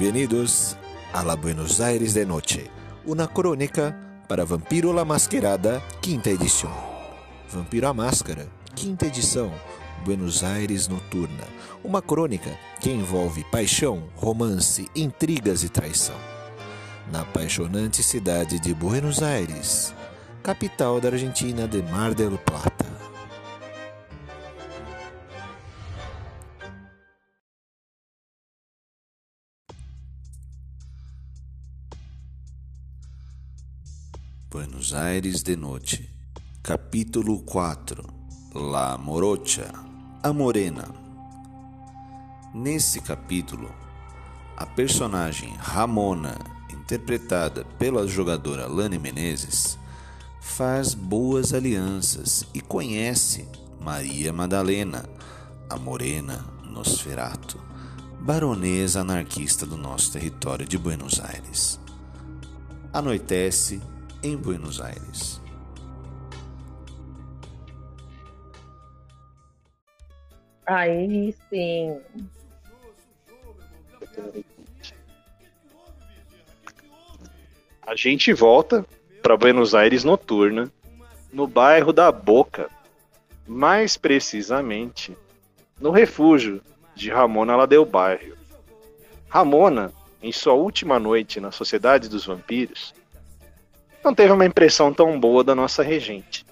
Bem-vindos a la Buenos Aires de Noche, uma crônica para Vampiro la Masquerada, quinta edição. Vampiro a Máscara, quinta edição, Buenos Aires Noturna, uma crônica que envolve paixão, romance, intrigas e traição. Na apaixonante cidade de Buenos Aires, capital da Argentina de Mar del Plata. Buenos Aires de Noite, capítulo 4 La Morocha, a Morena. Nesse capítulo, a personagem Ramona, interpretada pela jogadora Lani Menezes, faz boas alianças e conhece Maria Madalena, a Morena Nosferato, baronesa anarquista do nosso território de Buenos Aires. Anoitece em Buenos Aires. Aí sim. A gente volta para Buenos Aires noturna, no bairro da Boca, mais precisamente no refúgio de Ramona Ladeu Bairro. Ramona, em sua última noite na Sociedade dos Vampiros, não teve uma impressão tão boa da nossa regente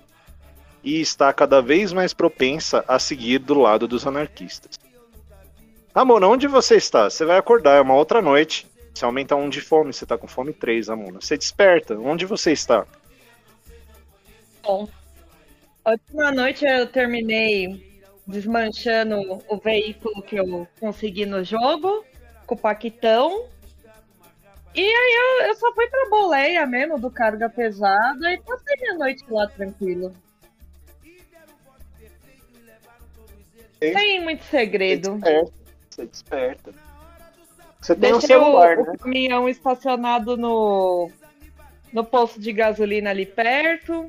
e está cada vez mais propensa a seguir do lado dos anarquistas. Ramona, onde você está? Você vai acordar, é uma outra noite. Você aumenta um de fome, você tá com fome 3, Ramona. Você desperta, onde você está? Bom, a última noite eu terminei desmanchando o veículo que eu consegui no jogo, com o Paquitão. E aí eu, eu só fui pra boleia mesmo do carga pesada e passei minha noite lá tranquilo. Sem muito segredo. Você desperta. Você tem um Deixei celular, o, né? o caminhão estacionado no, no posto de gasolina ali perto.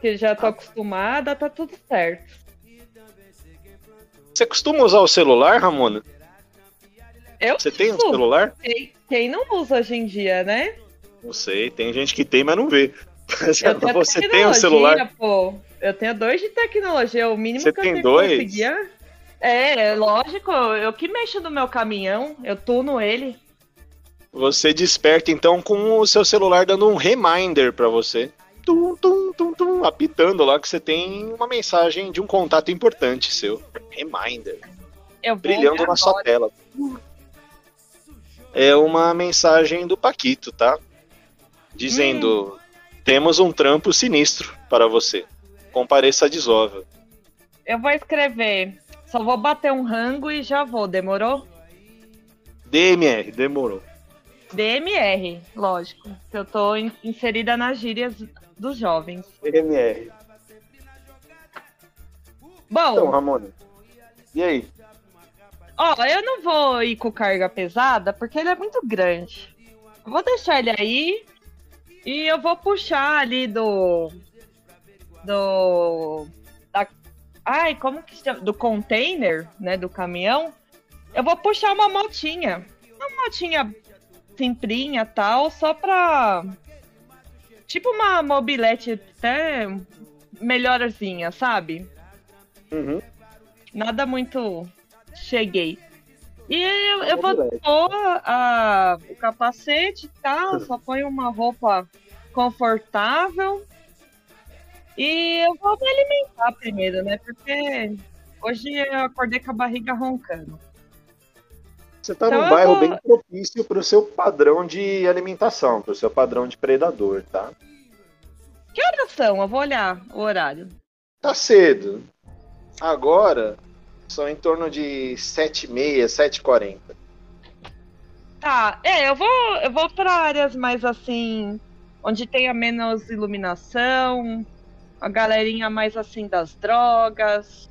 Que já tô acostumada, tá tudo certo. Você costuma usar o celular, Ramona? Eu Você tem um celular? Quem, quem não usa hoje em dia, né? Não sei, tem gente que tem, mas não vê. Eu Você tem um celular? pô. Eu tenho dois de tecnologia. O mínimo Você que eu tem tenho dois? que conseguir. É, é lógico. Eu que mexo no meu caminhão. Eu tuno ele. Você desperta então com o seu celular dando um reminder pra você. Tum, tum, tum, tum, apitando lá que você tem uma mensagem de um contato importante seu. Reminder. Eu Brilhando na sua agora. tela. É uma mensagem do Paquito, tá? Dizendo: Temos um trampo sinistro para você. Compareça a desova. Eu vou escrever. Só vou bater um rango e já vou. Demorou? DMR, demorou. DMR, lógico. que Eu tô in- inserida nas gírias dos jovens. DMR. Bom, Então, Ramona. E aí? Ó, eu não vou ir com carga pesada porque ele é muito grande. Vou deixar ele aí e eu vou puxar ali do. Do. Da, ai, como que chama? Do container, né? Do caminhão. Eu vou puxar uma motinha. Uma motinha simplinha tal, só pra. Tipo uma mobilete até melhorzinha, sabe? Uhum. Nada muito cheguei. E eu, eu vou pôr a- o capacete e tal, só ponho uma roupa confortável. E eu vou me alimentar primeiro, né? Porque hoje eu acordei com a barriga roncando. Você tá Então num bairro vou- bem propício pro seu padrão de alimentação, pro seu padrão de predador, tá? Que horas são? Eu vou olhar o horário. Tá cedo. Agora são em torno de 7h30, 7h40. Tá, é, eu vou, eu vou para áreas mais assim, onde tenha menos iluminação, a galerinha mais assim das drogas,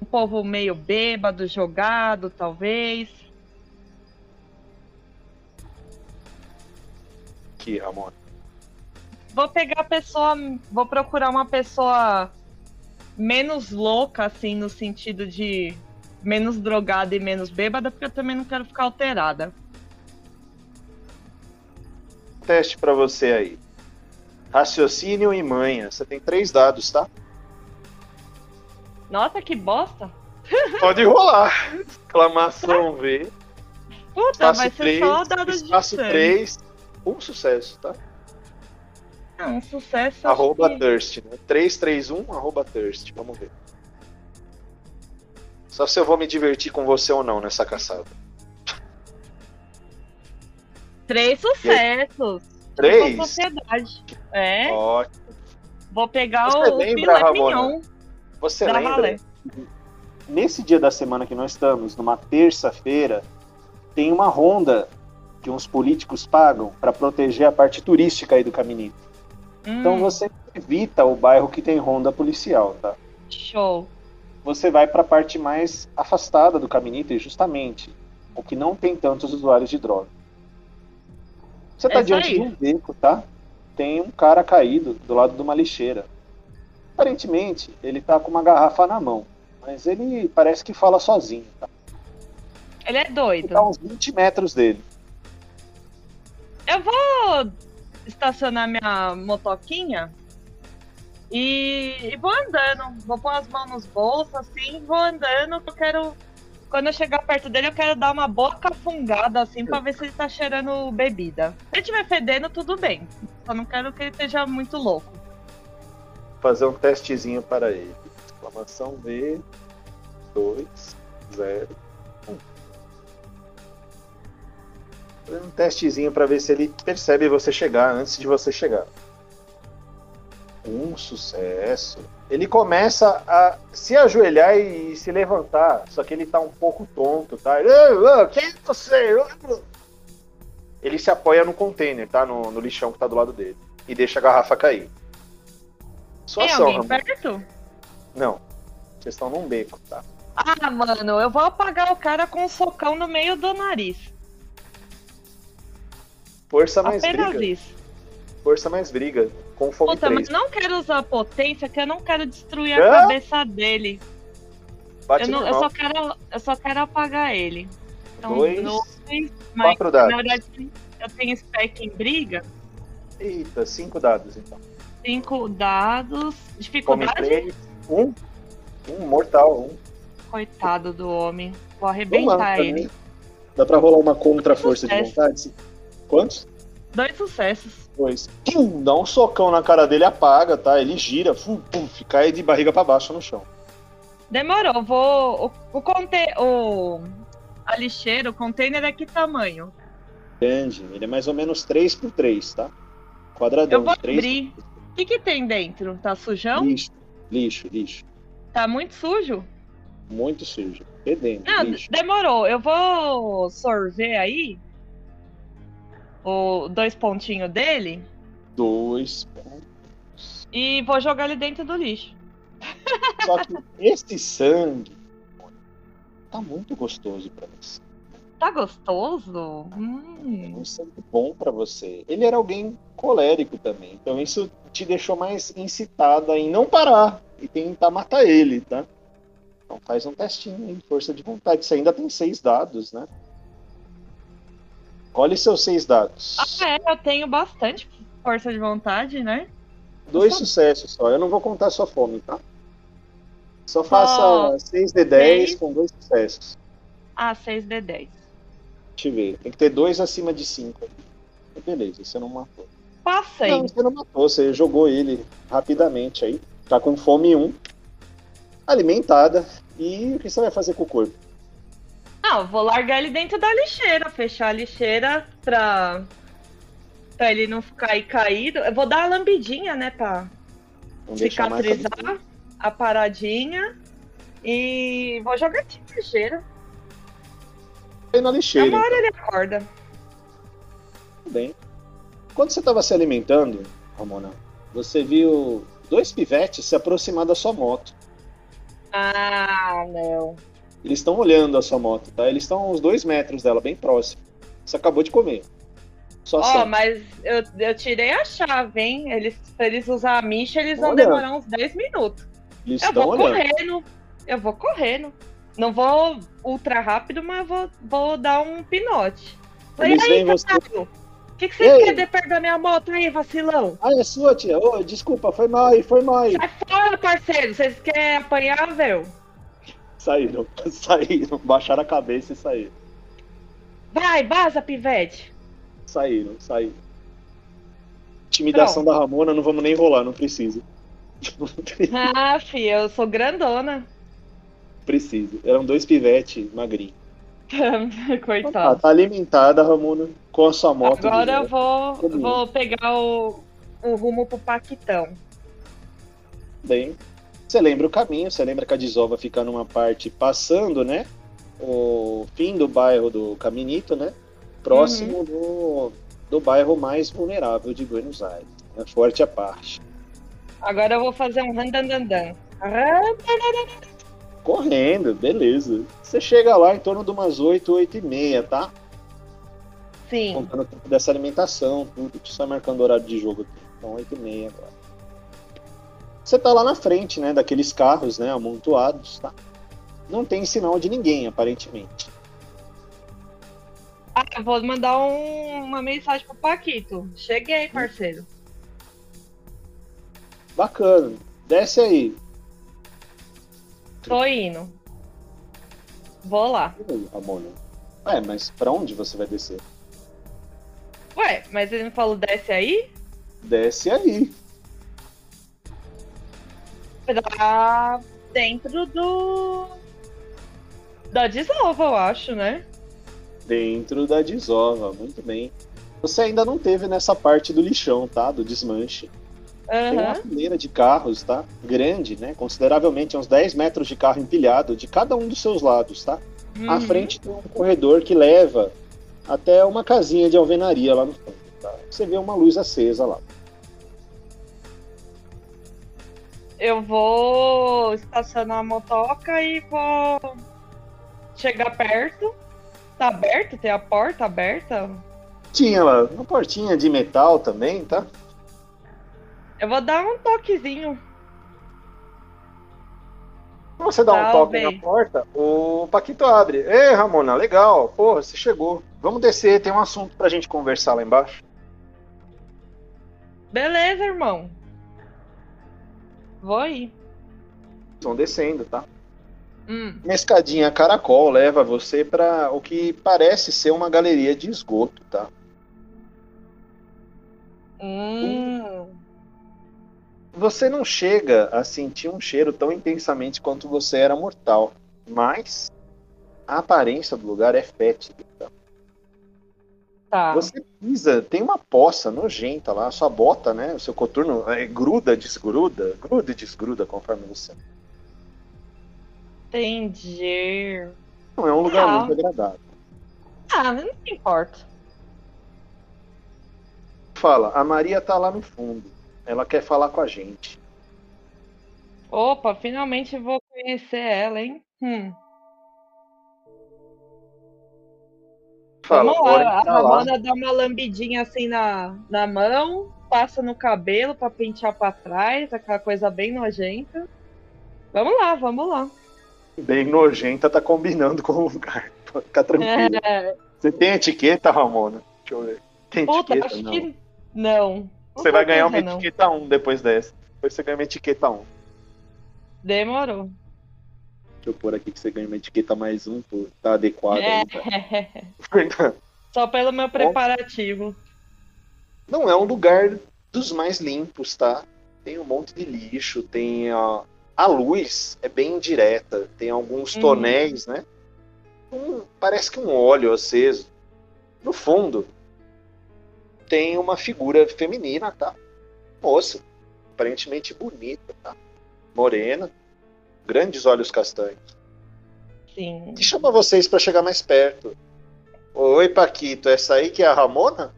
um povo meio bêbado, jogado, talvez. Aqui, Ramon. Vou pegar a pessoa, vou procurar uma pessoa menos louca, assim, no sentido de menos drogada e menos bêbada, porque eu também não quero ficar alterada. teste pra você aí. Raciocínio e manha. Você tem três dados, tá? Nossa, que bosta. Pode rolar. Exclamação V. Puta, Espaço vai ser 3, só dado de espaço. 3. Um sucesso, tá? Ah, um sucesso. Arroba que- Thirst, né? 331, arroba Thirst. Vamos ver. Só se eu vou me divertir com você ou não nessa caçada. Três sucessos. Três? Sociedade. É, Ótimo. vou pegar Você o lembra, filé mignon Você da lembra? Valé. Nesse dia da semana que nós estamos, numa terça-feira, tem uma ronda que uns políticos pagam para proteger a parte turística aí do Caminito. Então Hum, você evita o bairro que tem ronda policial, tá? Show. Você vai para a parte mais afastada do Caminito, e justamente o que não tem tantos usuários de droga. Você É tá isso diante de um beco, tá? Tem um cara caído do lado de uma lixeira. Aparentemente, ele tá com uma garrafa na mão, mas ele parece que fala sozinho, tá? Ele é doido. Tá a uns 20 metros dele. Eu vou estacionar minha motoquinha e, e vou andando. Vou pôr as mãos nos bolsos, assim, vou andando. Eu quero. Quando eu chegar perto dele, eu quero dar uma boa cafungada, assim, pra ver se ele tá cheirando bebida. Se ele estiver fedendo, tudo bem. Só não quero que ele esteja muito louco. Fazer um testezinho para ele. Exclamação V, 2, 0, um testezinho para ver se ele percebe você chegar antes de você chegar. Um sucesso. Ele começa a se ajoelhar e se levantar, só que ele tá um pouco tonto, tá? Ele, "Ah, ah, Quem é você? Ele se apoia no container, tá? No, no lixão que tá do lado dele. E deixa a garrafa cair. Sua Tem ação, alguém Ramon. perto? Não. Vocês estão num beco, tá? Ah, mano, eu vou apagar o cara com um socão no meio do nariz. Força mais Apenas briga. isso. Força mais briga. Com fome Puta, 3. mas não quero usar potência, que eu não quero destruir a cabeça dele. Bate Eu, não- eu só quero, eu só quero apagar ele. Então, Dois, dois, mas quatro dados. na verdade eu tenho spec em briga. Eita, cinco dados então. Cinco dados. Fome Dificuldade? 3. Um. Um mortal. Um. Coitado do homem. Vou arrebentar lá, ele. Dá pra rolar uma contra-força de vontade? Quantos? Dois sucessos. Dois. Pum, dá um socão na cara dele, apaga, tá? Ele gira, pum, cai de barriga pra baixo no chão. Demorou. Vou. O, o, conte, o a lixeira, o container é que tamanho? Grande. Ele é mais ou menos 3 por 3, tá? Quadradão. Eu vou abrir. O que, que tem dentro? Tá sujão? Lixo, lixo, lixo. Tá muito sujo? Muito sujo. Fedendo, Não, lixo. demorou. Eu vou sorver aí o dois pontinhos dele Dois. e vou jogar ele dentro do lixo. Só que esse sangue tá muito gostoso pra você. Tá gostoso? É Hum. um sangue bom pra você. Ele era alguém colérico também. Então isso te deixou mais incitada em não parar e tentar matar ele, tá? Então faz um testinho aí, força de vontade. Você ainda tem seis dados, né? Olhe seus seis dados. Ah, é, eu tenho bastante força de vontade, né? Dois só- sucessos só. Eu não vou contar sua fome, tá? Só faça Só 6 de 10 seis. com dois sucessos. Ah, 6d10. Deixa eu ver. Tem que ter dois acima de 5. Beleza, você não matou. Passei. Não, você não matou, você jogou ele rapidamente aí. Tá com fome 1. Alimentada. E o que você vai fazer com o corpo? Não, eu vou largar ele dentro da lixeira, fechar a lixeira pra, pra ele não ficar aí caído. Eu vou dar a lambidinha, né, pra Vamos cicatrizar a paradinha. E vou jogar aqui na lixeira. Aí na lixeira. Uma hora então. ele acorda. Tudo bem. Quando você estava se alimentando, Ramona, você viu dois pivetes se aproximar da sua moto. Ah, não. Eles estão olhando a sua moto, tá? Eles estão uns dois metros dela, bem próximo. Você acabou de comer. Ó, ação. mas eu, eu tirei a chave, hein? Eles, pra eles usar a micha, eles vão Olha. demorar uns 10 minutos. Eles Eu vou olhando. correndo. Eu vou correndo. Não vou ultra rápido, mas vou, vou dar um pinote. Eles e aí, Caio? que, que você quer de perto da minha moto aí, vacilão? Ah, é sua, tia. Ô, desculpa, foi mal aí, foi mal aí. Sai fora, parceiro. Vocês querem apanhar, velho? Saíram, saíram. Baixaram a cabeça e saíram. Vai, vaza, pivete. Saíram, saíram. Intimidação da Ramona, não vamos nem rolar, não precisa. ah, fi, eu sou grandona. Precisa. Eram dois pivetes magrinhos. Coitado. Tá, tá, alimentada, Ramona, com a sua moto. Agora eu vou, vou pegar o, o rumo pro Paquitão. Bem, você lembra o caminho, você lembra que a desova fica numa parte passando, né? O fim do bairro do Caminito, né? Próximo uhum. do, do bairro mais vulnerável de Buenos Aires. Né? Forte a parte. Agora eu vou fazer um randandandan. Correndo, beleza. Você chega lá em torno de umas 8, 8 e meia, tá? Sim. Contando o tempo dessa alimentação, tudo. Só marcando o horário de jogo aqui. Então, 8 e meia agora. Você tá lá na frente, né? Daqueles carros, né? Amontoados, tá? Não tem sinal de ninguém, aparentemente. Ah, eu vou mandar um, uma mensagem pro Paquito. Cheguei, parceiro. Bacana. Desce aí. Tô indo. Vou lá. Ramona. É, mas pra onde você vai descer? Ué, mas ele não falou desce aí? Desce aí. Pra dentro do. Da desova, eu acho, né? Dentro da desova, muito bem. Você ainda não teve nessa parte do lixão, tá? Do desmanche. Uhum. Tem uma fileira de carros, tá? Grande, né? Consideravelmente, uns 10 metros de carro empilhado de cada um dos seus lados, tá? Uhum. À frente tem um corredor que leva até uma casinha de alvenaria lá no fundo. Tá? Você vê uma luz acesa lá. Eu vou estacionar a motoca e vou chegar perto. Tá aberto? Tem a porta aberta? Tinha lá, uma portinha de metal também, tá? Eu vou dar um toquezinho. Você dá um toque na porta, o Paquito abre. Ei, Ramona, legal. Porra, você chegou. Vamos descer, tem um assunto pra gente conversar lá embaixo. Beleza, irmão. Vou ir. Estão descendo, tá? Hum. Uma escadinha caracol leva você para o que parece ser uma galeria de esgoto, tá? Hum você não chega a sentir um cheiro tão intensamente quanto você era mortal, mas a aparência do lugar é fétida. Tá? Você pisa, tem uma poça nojenta lá, sua bota, né? O seu coturno é, gruda, desgruda, gruda e desgruda conforme você. Entendi. Não é um lugar ah. muito agradável. Ah, não importa. Fala, a Maria tá lá no fundo. Ela quer falar com a gente. Opa, finalmente vou conhecer ela, hein? Hum. Fala, Vamos lá, a Ramona dá uma lambidinha assim na, na mão, passa no cabelo para pentear para trás, aquela coisa bem nojenta. Vamos lá, vamos lá. Bem nojenta tá combinando com o lugar. Fica tranquilo. É... Você tem etiqueta, Ramona? Deixa eu ver. Tem Puta, etiqueta? acho não. que não. Você vai ganhar uma não. etiqueta 1 depois dessa. Depois você ganha uma etiqueta 1. Demorou. Deixa eu pôr aqui que você ganha uma etiqueta mais um, tá adequado. É. Tá? Só pelo meu preparativo. Não é um lugar dos mais limpos, tá? Tem um monte de lixo, tem a, a luz é bem direta, tem alguns uhum. tonéis, né? Um, parece que um óleo aceso. No fundo, tem uma figura feminina, tá? Moça, aparentemente bonita, tá? Morena, grandes olhos castanhos. Sim. E chama vocês para chegar mais perto. Oi, Paquito, essa aí que é a Ramona?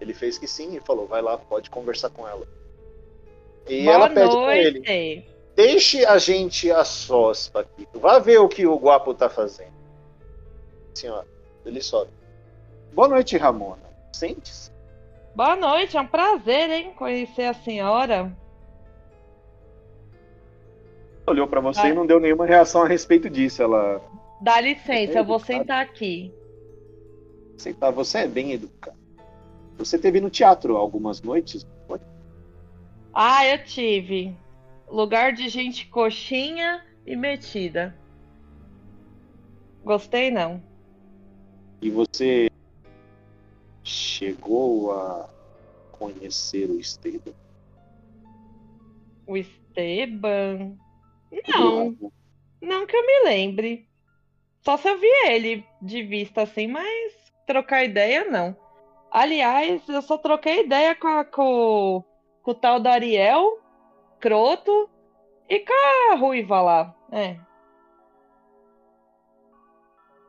Ele fez que sim e falou: vai lá, pode conversar com ela. E Boa ela pede pra ele: deixe a gente a sós, Paquito. Vá ver o que o guapo tá fazendo. Senhora, ele sobe. Boa noite, Ramona. Sente-se. Boa noite, é um prazer, hein, conhecer a senhora. Olhou para você e não deu nenhuma reação a respeito disso. Ela. Dá licença, eu vou sentar aqui. aceitar. Você é bem educado. Você teve no teatro algumas noites? Foi? Ah, eu tive. Lugar de gente coxinha e metida. Gostei não. E você chegou a conhecer o Esteban? O Esteban? Não. Não que eu me lembre. Só se eu vi ele de vista assim, mas trocar ideia não. Aliás, eu só troquei ideia com, a, com, com o tal da Ariel, Croto e com a Ruiva lá. É.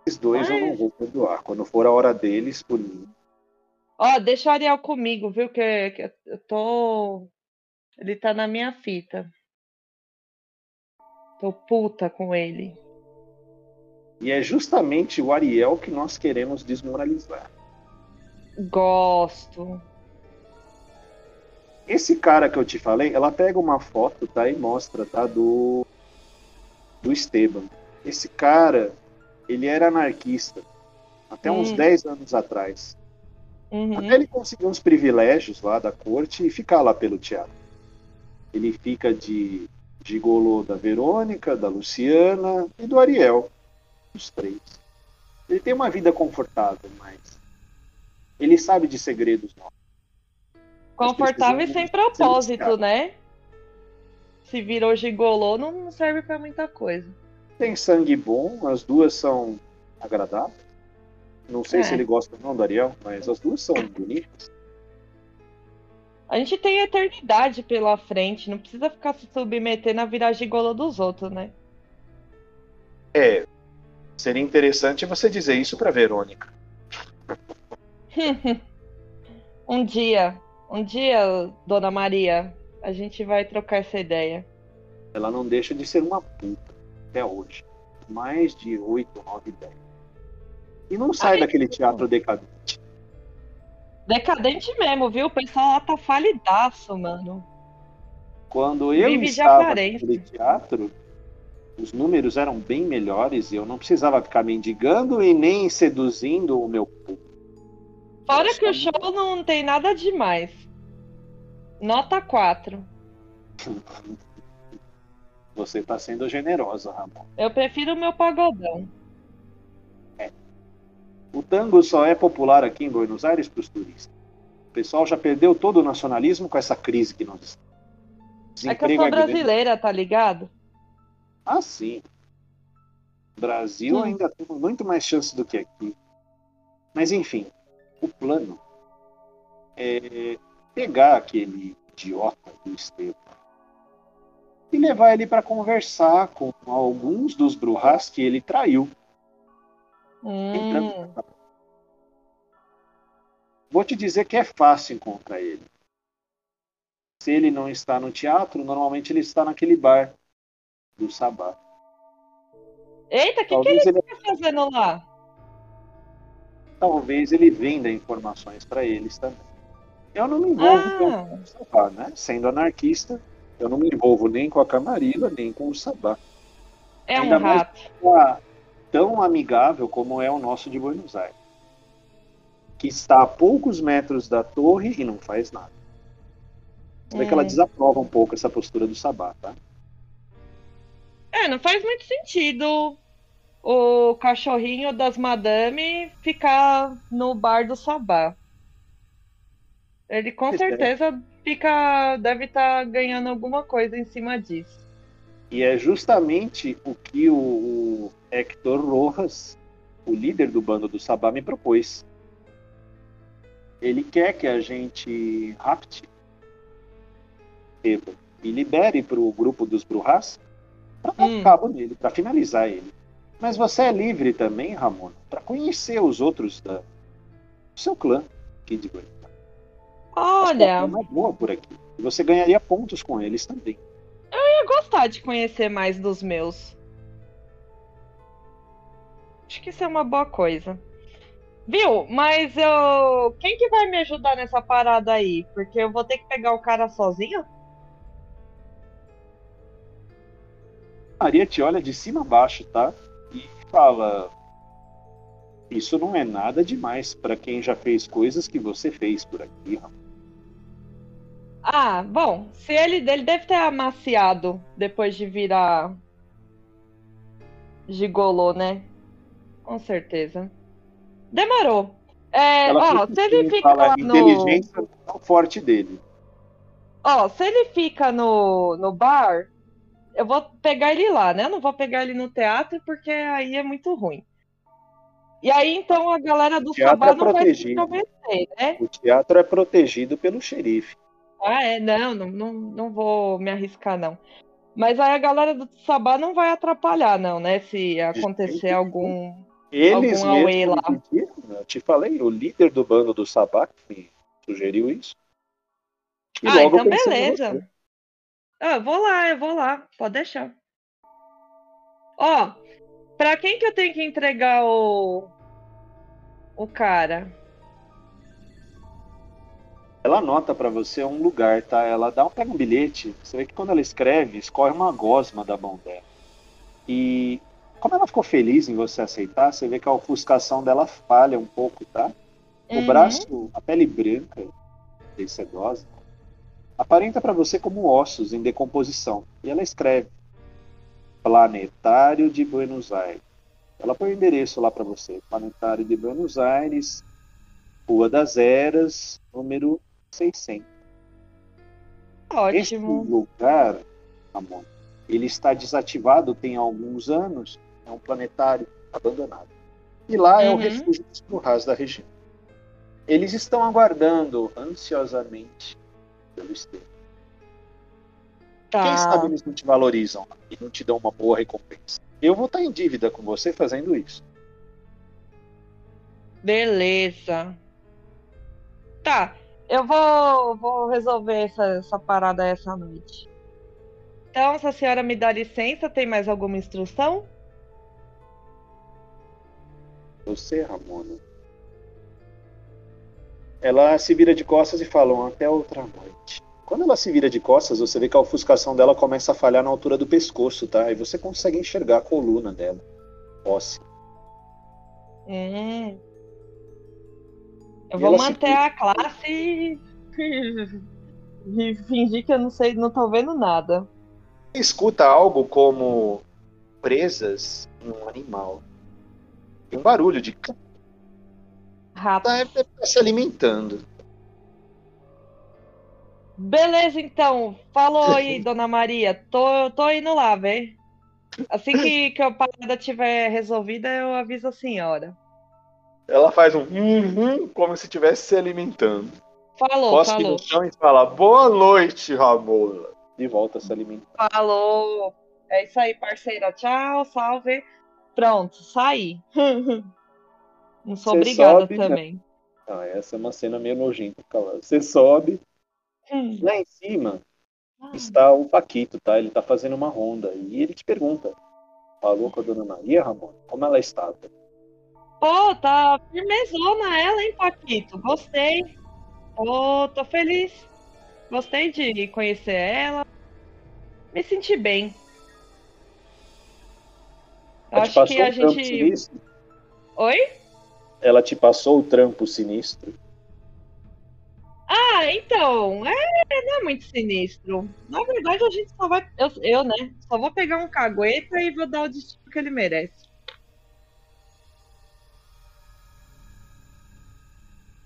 Esses dois mas... eu não vou perdoar. Quando for a hora deles, por mim. Ó, deixa o Ariel comigo, viu? Que, que eu tô. Ele tá na minha fita. Tô puta com ele. E é justamente o Ariel que nós queremos desmoralizar. Gosto. Esse cara que eu te falei, ela pega uma foto, tá? E mostra, tá? Do. Do Esteban. Esse cara, ele era anarquista. Até hum. uns 10 anos atrás. Uhum. Até ele conseguir uns privilégios lá da corte e ficar lá pelo teatro. Ele fica de gigolô da Verônica, da Luciana e do Ariel. Os três. Ele tem uma vida confortável, mas ele sabe de segredos novos. Confortável e sem propósito, né? Se virou gigolô, não serve para muita coisa. Tem sangue bom, as duas são agradáveis. Não sei é. se ele gosta ou não do Ariel, mas as duas são bonitas. A gente tem eternidade pela frente, não precisa ficar se submetendo a virar gigola dos outros, né? É. Seria interessante você dizer isso pra Verônica. um dia, um dia, Dona Maria, a gente vai trocar essa ideia. Ela não deixa de ser uma puta até hoje. Mais de 8, 9, 10. E não sai Ai, daquele teatro decadente. Decadente mesmo, viu? O pessoal lá tá falidaço, mano. Quando eu Vive estava naquele teatro, os números eram bem melhores e eu não precisava ficar mendigando e nem seduzindo o meu público. Fora que o show não tem nada demais. Nota 4. Você tá sendo generosa, Ramon. Eu prefiro o meu pagodão. O tango só é popular aqui em Buenos Aires para os turistas. O pessoal já perdeu todo o nacionalismo com essa crise que nós estamos. É que eu sou brasileira, tá ligado? Ah, sim. Brasil hum. ainda tem muito mais chance do que aqui. Mas enfim, o plano é pegar aquele idiota do Esteban e levar ele para conversar com alguns dos Brujas que ele traiu. Hum. Vou te dizer que é fácil encontrar ele. Se ele não está no teatro, normalmente ele está naquele bar do Sabá. Eita, o que, que ele, ele está fazendo lá? Talvez ele venda informações para eles também. Eu não me envolvo ah. com o Sabá, né? Sendo anarquista, eu não me envolvo nem com a Camarilla, nem com o Sabá. É Ainda um rato tão amigável como é o nosso de Buenos Aires, que está a poucos metros da torre e não faz nada. Você vê que ela hum. desaprova um pouco essa postura do Sabá, tá? É, não faz muito sentido o cachorrinho das madame ficar no bar do Sabá. Ele com é. certeza fica, deve estar tá ganhando alguma coisa em cima disso. E é justamente o que o, o Hector Rojas, o líder do bando do Sabá, me propôs. Ele quer que a gente rapte Eva e libere para o grupo dos Brujas para dar hum. cabo nele, para finalizar ele. Mas você é livre também, Ramona, para conhecer os outros da, do seu clã aqui de. Olha. É uma boa por aqui. Você ganharia pontos com eles também ia gostar de conhecer mais dos meus. Acho que isso é uma boa coisa. Viu? Mas eu. Quem que vai me ajudar nessa parada aí? Porque eu vou ter que pegar o cara sozinho? Maria te olha de cima a baixo, tá? E fala. Isso não é nada demais para quem já fez coisas que você fez por aqui, Ramon. Ah, bom, se ele, ele deve ter amaciado depois de virar gigolô, né? Com certeza. Demorou. É, ó, fica se ele assim, fica fala, lá no. inteligência é forte dele. Ó, se ele fica no, no bar, eu vou pegar ele lá, né? Eu não vou pegar ele no teatro porque aí é muito ruim. E aí, então, a galera do Sabá é não vai se convencer, né? O teatro é protegido pelo xerife. Ah, é, não, não, não, não vou me arriscar, não. Mas aí a galera do Sabá não vai atrapalhar, não, né? Se acontecer algum. Eles Algum mesmos lá. pediram, né? eu te falei, o líder do bando do Sabá me sugeriu isso. E ah, então beleza. Ah, eu vou lá, eu vou lá. Pode deixar. Ó, pra quem que eu tenho que entregar o. O cara? Ela anota pra você um lugar, tá? Ela dá um, pega um bilhete. Você vê que quando ela escreve, escorre uma gosma da mão dela. E como ela ficou feliz em você aceitar, você vê que a ofuscação dela falha um pouco, tá? O Uhum. braço, a pele branca, bem sedosa, aparenta pra você como ossos em decomposição. E ela escreve: Planetário de Buenos Aires. Ela põe o endereço lá pra você: Planetário de Buenos Aires, Rua das Eras, número 600. Este Ótimo. lugar, Ramon, ele está desativado tem alguns anos. É um planetário abandonado. E lá é o Uhum. refúgio dos Currais da região. Eles estão aguardando ansiosamente pelo Estevam. Quem Tá. sabe eles não te valorizam e não te dão uma boa recompensa. Eu vou estar em dívida com você fazendo isso. Beleza. Tá, eu vou, vou resolver essa, essa parada essa noite. Então, se a senhora me dá licença, tem mais alguma instrução? Você, Ramona. Ela se vira de costas e fala até outra noite. Quando ela se vira de costas, você vê que a ofuscação dela começa a falhar na altura do pescoço, tá? E você consegue enxergar a coluna dela. Óssea. Hum. Eu E vou ela se manter a classe e... e fingir que eu não sei, não tô vendo nada. Escuta algo como presas em um animal. E um barulho de Rato. deve estar se alimentando. Beleza, então. Falou aí, dona Maria. Tô, tô indo lá, vê. Assim que, que a parada tiver resolvida, eu aviso a senhora. Ela faz um uhum, como se estivesse se alimentando. Falou, Cospe falou. no chão e fala boa noite, Ramona. E volta a se alimentar. Falou. É isso aí, parceira. Tchau, salve. Pronto, saí. Não sou Você obrigada sobe, né? também. Ah, essa é uma cena meio nojenta. cara. Você sobe, Hum. lá em cima está o Paquito, tá? Ele tá fazendo uma ronda. E ele te pergunta: Falou com a dona Maria, Ramon? Como ela estava? Pô, tá firmezona ela, hein, Paquito? Gostei. Tô, tô feliz. Gostei de conhecer ela. Me senti bem. Ela te Acho passou que a trampo gente. sinistro? Oi? Ela te passou o trampo sinistro? Ah, então, é, não é muito sinistro. Na verdade, a gente só vai. Eu, eu, né? Só vou pegar um cagueta e vou dar o destino que ele merece.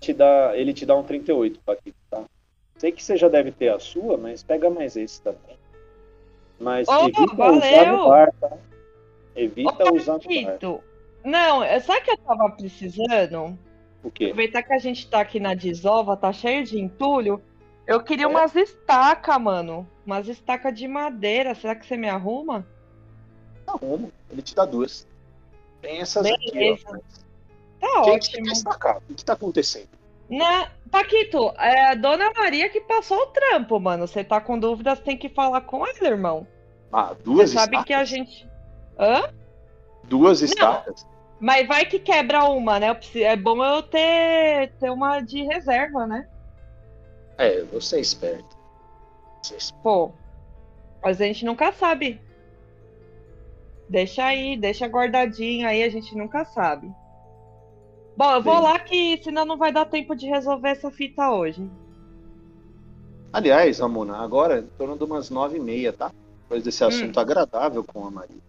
Te dá, ele te dá um 38, Paquito, tá? Sei que você já deve ter a sua, mas pega mais esse também. Mas Oh, evita usar valeu! no bar, tá? Evita Ô, usar. Paquito, Não, é- sabe o que eu tava precisando? O quê? Aproveitar que a gente tá aqui na desova, tá cheio de entulho. Eu queria É? umas estacas, mano. Umas estacas de madeira. Será que você me arruma? Arruma. Ele te dá duas. Tem essas Beleza. aqui, ó. Tá Quem que ótimo. quer destacar? O que tá acontecendo? Na... Paquito, é a dona Maria que passou o trampo, mano. Você tá com dúvidas, tem que falar com ela, irmão. Ah, Você duas sabe que a estacas? gente. Hã? Duas estacas? Mas vai que quebra uma, né? É bom eu ter, ter uma de reserva, né? É, você é esperto. Você é esperto. Pô, mas a gente nunca sabe. Deixa aí, deixa guardadinho aí, a gente nunca sabe. Bom, eu vou lá que senão não vai dar tempo de resolver essa fita hoje. Aliás, Ramona, agora em torno de umas nove e meia, tá? Depois desse Hum. assunto agradável com a Maria.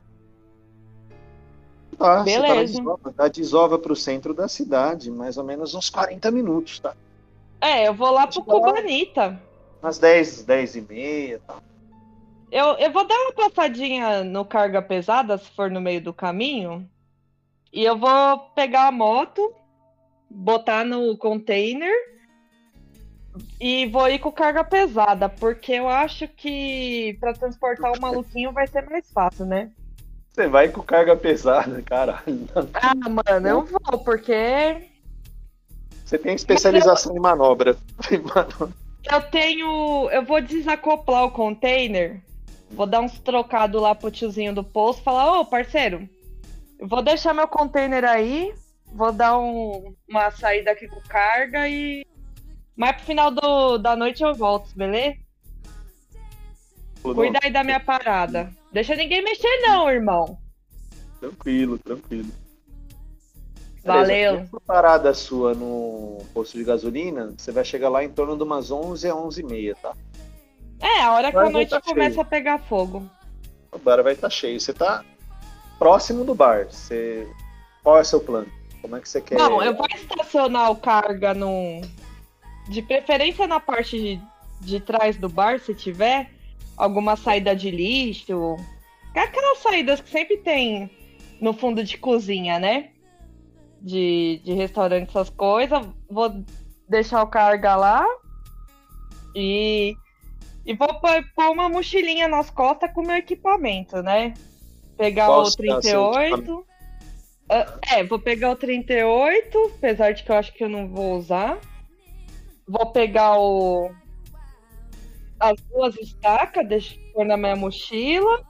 Tá, você tá Beleza. desova, da desova pro centro da cidade, mais ou menos uns 40 minutos, tá? É, eu vou lá pro. Cubanita. Umas 10, 10 e meia, tá? Eu, eu vou dar uma passadinha no carga pesada, se for no meio do caminho. E eu vou pegar a moto, botar no container e vou ir com carga pesada, porque eu acho que para transportar o maluquinho vai ser mais fácil, né? Você vai com carga pesada, caralho. Ah, mano, eu vou, porque Você tem especialização em manobra. Em manobra. eu tenho. Eu vou desacoplar o container, vou dar uns trocados lá pro tiozinho do posto, falar, ô parceiro, eu vou deixar meu container aí, vou dar um- uma saída aqui com carga e. Mas pro final do, da noite eu volto, beleza? Cuida aí da minha parada. Deixa ninguém mexer, não, irmão. Tranquilo, tranquilo. Valeu. Beleza, essa parada sua no posto de gasolina, você vai chegar lá em torno de umas 11 a 11 e meia, tá? É, a hora que a noite tá cheio. começa a pegar fogo. O bar vai estar cheio. Você tá próximo do bar. Você... Qual é o seu plano? Como é que você quer? Bom, eu vou estacionar o carga num. De preferência na parte de, de trás do bar, se tiver. Alguma saída de lixo. É Aquelas saídas que sempre tem no fundo de cozinha, né? De, de restaurante, essas coisas. Vou deixar o carga lá. E. E vou pôr uma mochilinha nas costas com o meu equipamento, né? Pegar Qual o será seu 38. Ah, É, vou pegar o 38, apesar de que eu acho que eu não vou usar. Vou pegar o. As duas estacas, deixa eu pôr na minha mochila.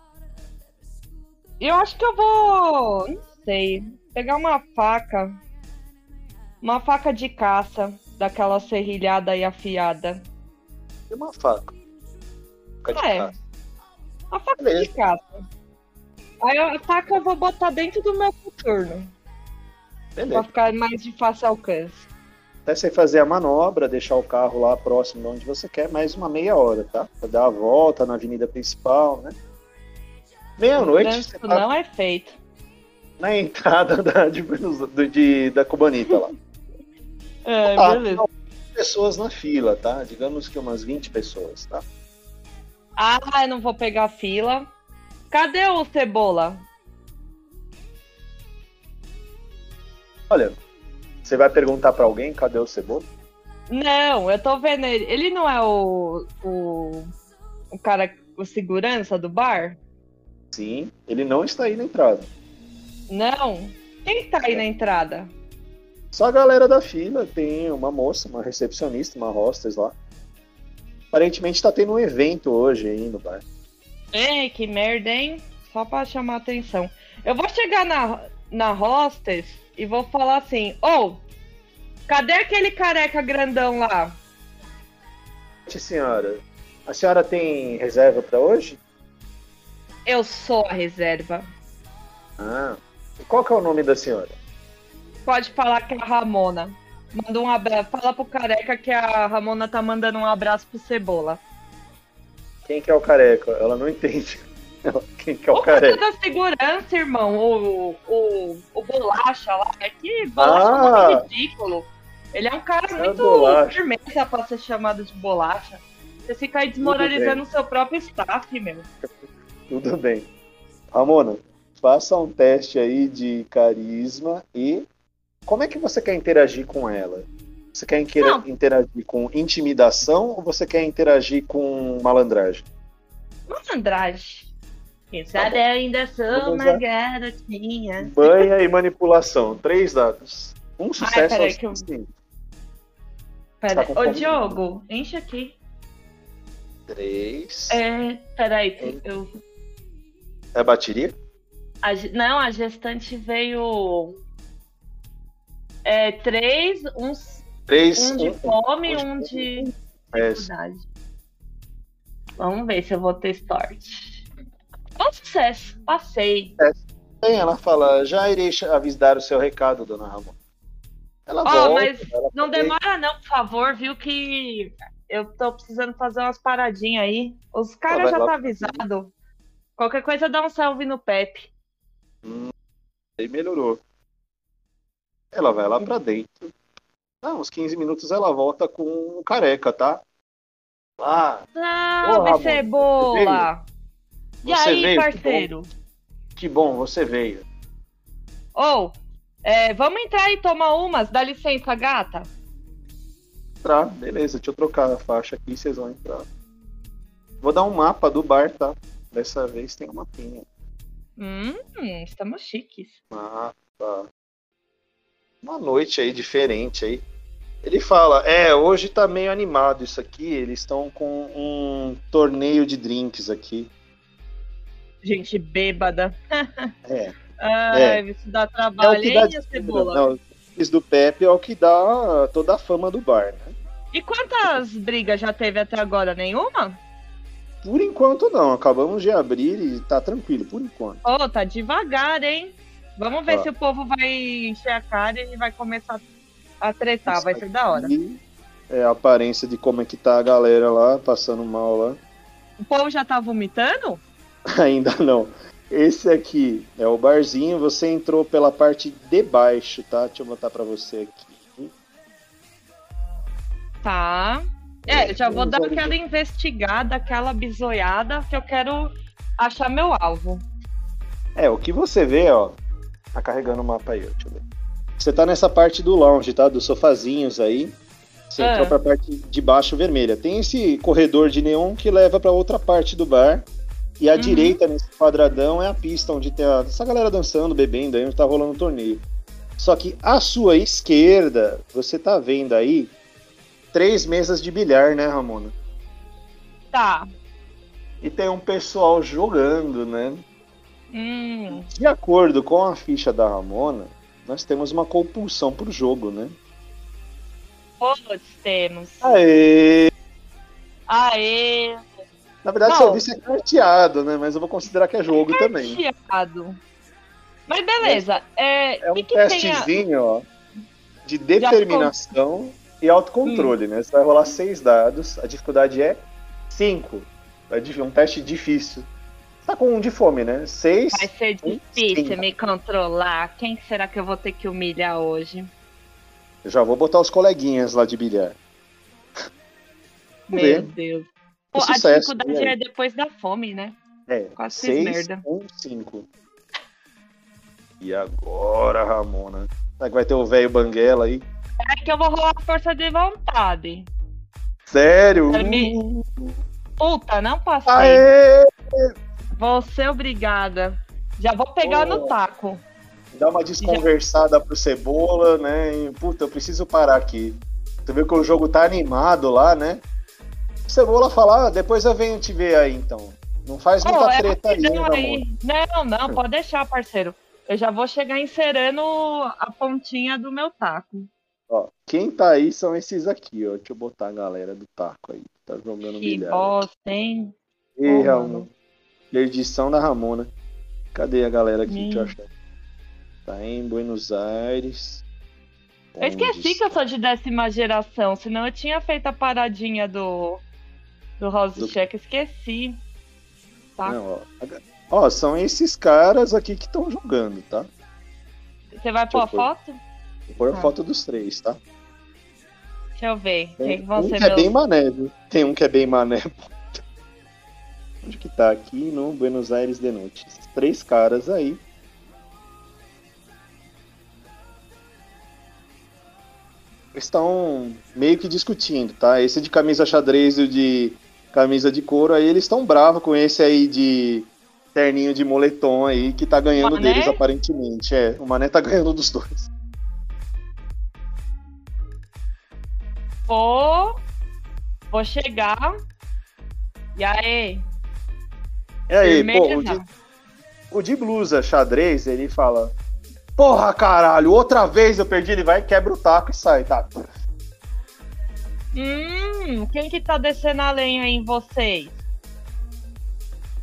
E eu acho que eu vou. Não sei. Pegar uma faca. Uma faca de caça. Daquela serrilhada e afiada. Tem uma faca. Faca de É. caça. Uma faca Beleza. de caça. Aí a faca eu vou botar dentro do meu coturno. Pra Beleza. ficar mais de fácil alcance. Até você fazer a manobra, deixar o carro lá próximo de onde você quer, mais uma meia hora, tá? Pra dar a volta na avenida principal, né? Meia-noite, Isso tá não é feito. na entrada da, de, de- da Cubanita lá. É, Ah, beleza. Pessoas na fila, tá? Digamos que umas 20 pessoas, tá? Ah, eu não vou pegar fila. Cadê o cebola? Olha, você vai perguntar pra alguém cadê o cebola? Não, eu tô vendo ele. Ele não é o. o, o cara, o segurança do bar? Sim, ele não está aí na entrada. Não. Quem que tá aí na entrada? Só a galera da fila, tem uma moça, uma recepcionista, uma hostess lá. Aparentemente tá tendo um evento hoje aí no bar. Ei, que merda, hein? Só pra chamar atenção. Eu vou chegar na, na hostess e vou falar assim: Ô, cadê aquele careca grandão lá? Senhora, a senhora tem reserva pra hoje? Eu sou a reserva. Ah, e qual que é o nome da senhora? Pode falar que é a Ramona. Manda um abraço. Fala pro careca que a Ramona tá mandando um abraço pro Cebola. Quem que é o careca? Ela não entende. Quem que é o O cara da segurança, irmão. O, o, o Bolacha lá. É que Bolacha é um Ah! nome ridículo. Ele é um cara É muito Bolacha. firmeza pra ser chamado de Bolacha. Você fica aí desmoralizando o seu próprio staff, meu. Tudo bem. Ramona, faça um teste aí de carisma e como é que você quer interagir com ela? Você quer interagir com intimidação ou você quer interagir com malandragem? Malandragem. Quem Tá sabe bom. ainda sou uma garotinha. Banha e manipulação. Três dados. Um sucesso peraí ao que eu-. Pera, Tá Ô? Diogo, enche aqui. Três. É, peraí, eu É bateria? A não, a gestante veio. É, três, um, Três. um de um- fome e um um de de É, dificuldade. Vamos ver se eu vou ter sorte. Bom sucesso, passei. Bem, ela fala, já irei avisar o seu recado, dona Ramon. Ela Ó, volta, mas ela não demora não, por favor, viu que eu tô precisando fazer umas paradinhas aí. Os caras já tá avisado. Qualquer coisa dá um salve no Pepe. Aí melhorou. Ela vai lá pra dentro. Ah, uns 15 minutos ela volta com o careca, tá? Lá, Salve, Ramon, cebola! E você aí, veio, que parceiro? que bom, você veio. Ô, é, vamos entrar e tomar umas? Dá licença, gata. Entrar, beleza, deixa eu trocar a faixa aqui e vocês vão entrar. Vou dar um mapa do bar, tá? Dessa vez tem um mapinha. Hum, estamos chiques. Mapa. Uma noite aí diferente aí. Ele fala, é, hoje tá meio animado isso aqui. Eles estão com um torneio de drinks aqui. Gente bêbada. É. Ai, É. isso dá É trabalho, dá hein, cebola? Não, drinks do Pepe é o que dá toda a fama do bar, né? E quantas brigas já teve até agora? Nenhuma? Por enquanto não, acabamos de abrir e tá tranquilo, por enquanto. Ô, tá devagar, hein? Vamos ver Ó. se o povo vai encher a cara e vai começar a tretar. Isso vai ser da hora. É a aparência de como é que tá a galera lá, passando mal lá. O povo já tá vomitando? Ainda não. Esse aqui é o barzinho, você entrou pela parte de baixo, tá? Deixa eu botar pra você aqui. Tá. É, eu já vou dar aquela investigada, aquela bisoiada, que eu quero achar meu alvo. É, o que você vê, ó. Tá carregando o mapa aí, deixa eu ver. Você tá nessa parte do lounge, tá? Dos sofazinhos aí. Você É. entrou pra parte de baixo vermelha. Tem esse corredor de neon que leva pra outra parte do bar. E à Uhum. direita, nesse quadradão, é a pista onde tem a- essa galera dançando, bebendo aí, onde tá rolando o torneio. Só que à sua esquerda, você tá vendo aí três mesas de bilhar, né, Ramona? Tá. E tem um pessoal jogando, né? Hum. De acordo com a ficha da Ramona, nós temos uma compulsão pro jogo, né? Todos temos. Aê! Aê! Na verdade, Não. seu vice é carteado, né? Mas eu vou considerar que é jogo também. Chiado. Mas beleza. É, É um que que tem a- testezinho, ó, de determinação e autocontrole, Hum. né? Você vai rolar seis dados, a dificuldade é cinco. É um teste difícil. Tá com um de fome, né? Seis. Vai ser difícil me controlar. Quem será que eu vou ter que humilhar hoje? Eu já vou botar os coleguinhas lá de bilhar. Meu. Deus. Pô, a sucesso, dificuldade aí? é depois da fome, né? É, Quase 6, merda. 1, 5. E agora, Ramona? Será que vai ter o velho Banguela aí? É que eu vou rolar força de vontade. Sério? Mim- Puta, não passei. Aê! Vou ser obrigada. Já vou pegar no taco. Dá uma desconversada pro Cebola, né? E, puta, eu preciso parar aqui. Tu viu que o jogo tá animado lá, né? Cebola fala, ah, depois eu venho te ver aí, então. Não faz muita é treta aí, aí. Não, não, pode deixar, parceiro. Eu já vou chegar encerando a pontinha do meu taco. Ó, quem tá aí são esses aqui, ó. Deixa eu botar a galera do taco aí. Tá jogando Que bilhar. bosta, hein? Mano. Perdição da Ramona. Cadê a galera aqui? Hum. Deixa eu achar. Tá em Buenos Aires. Eu esqueci que eu sou de décima geração, senão eu tinha feito a paradinha do, do Rose Do- Check, esqueci. Tá? Não, ó. Ó, são esses caras aqui que estão jogando, tá? Você vai pôr a foto? Vou pôr a Ah. foto dos três, tá? Deixa eu ver. Tem Quem um que é meus... bem mané, viu? Tem um que é bem mané. Onde que tá? Aqui no Buenos Aires de noite. Esses três caras aí. Estão meio que discutindo, tá? Esse de camisa xadrez e o de camisa de couro aí, eles estão bravos com esse aí de terninho de moletom aí, que tá ganhando Mané? deles aparentemente. É, o Mané tá ganhando dos dois. Vou... Vou chegar. E aí? E aí, pô, o de, o de blusa xadrez, ele fala: Porra, caralho, outra vez eu perdi. Ele vai, quebra o taco e sai, tá? Hum, quem que tá descendo a lenha em vocês?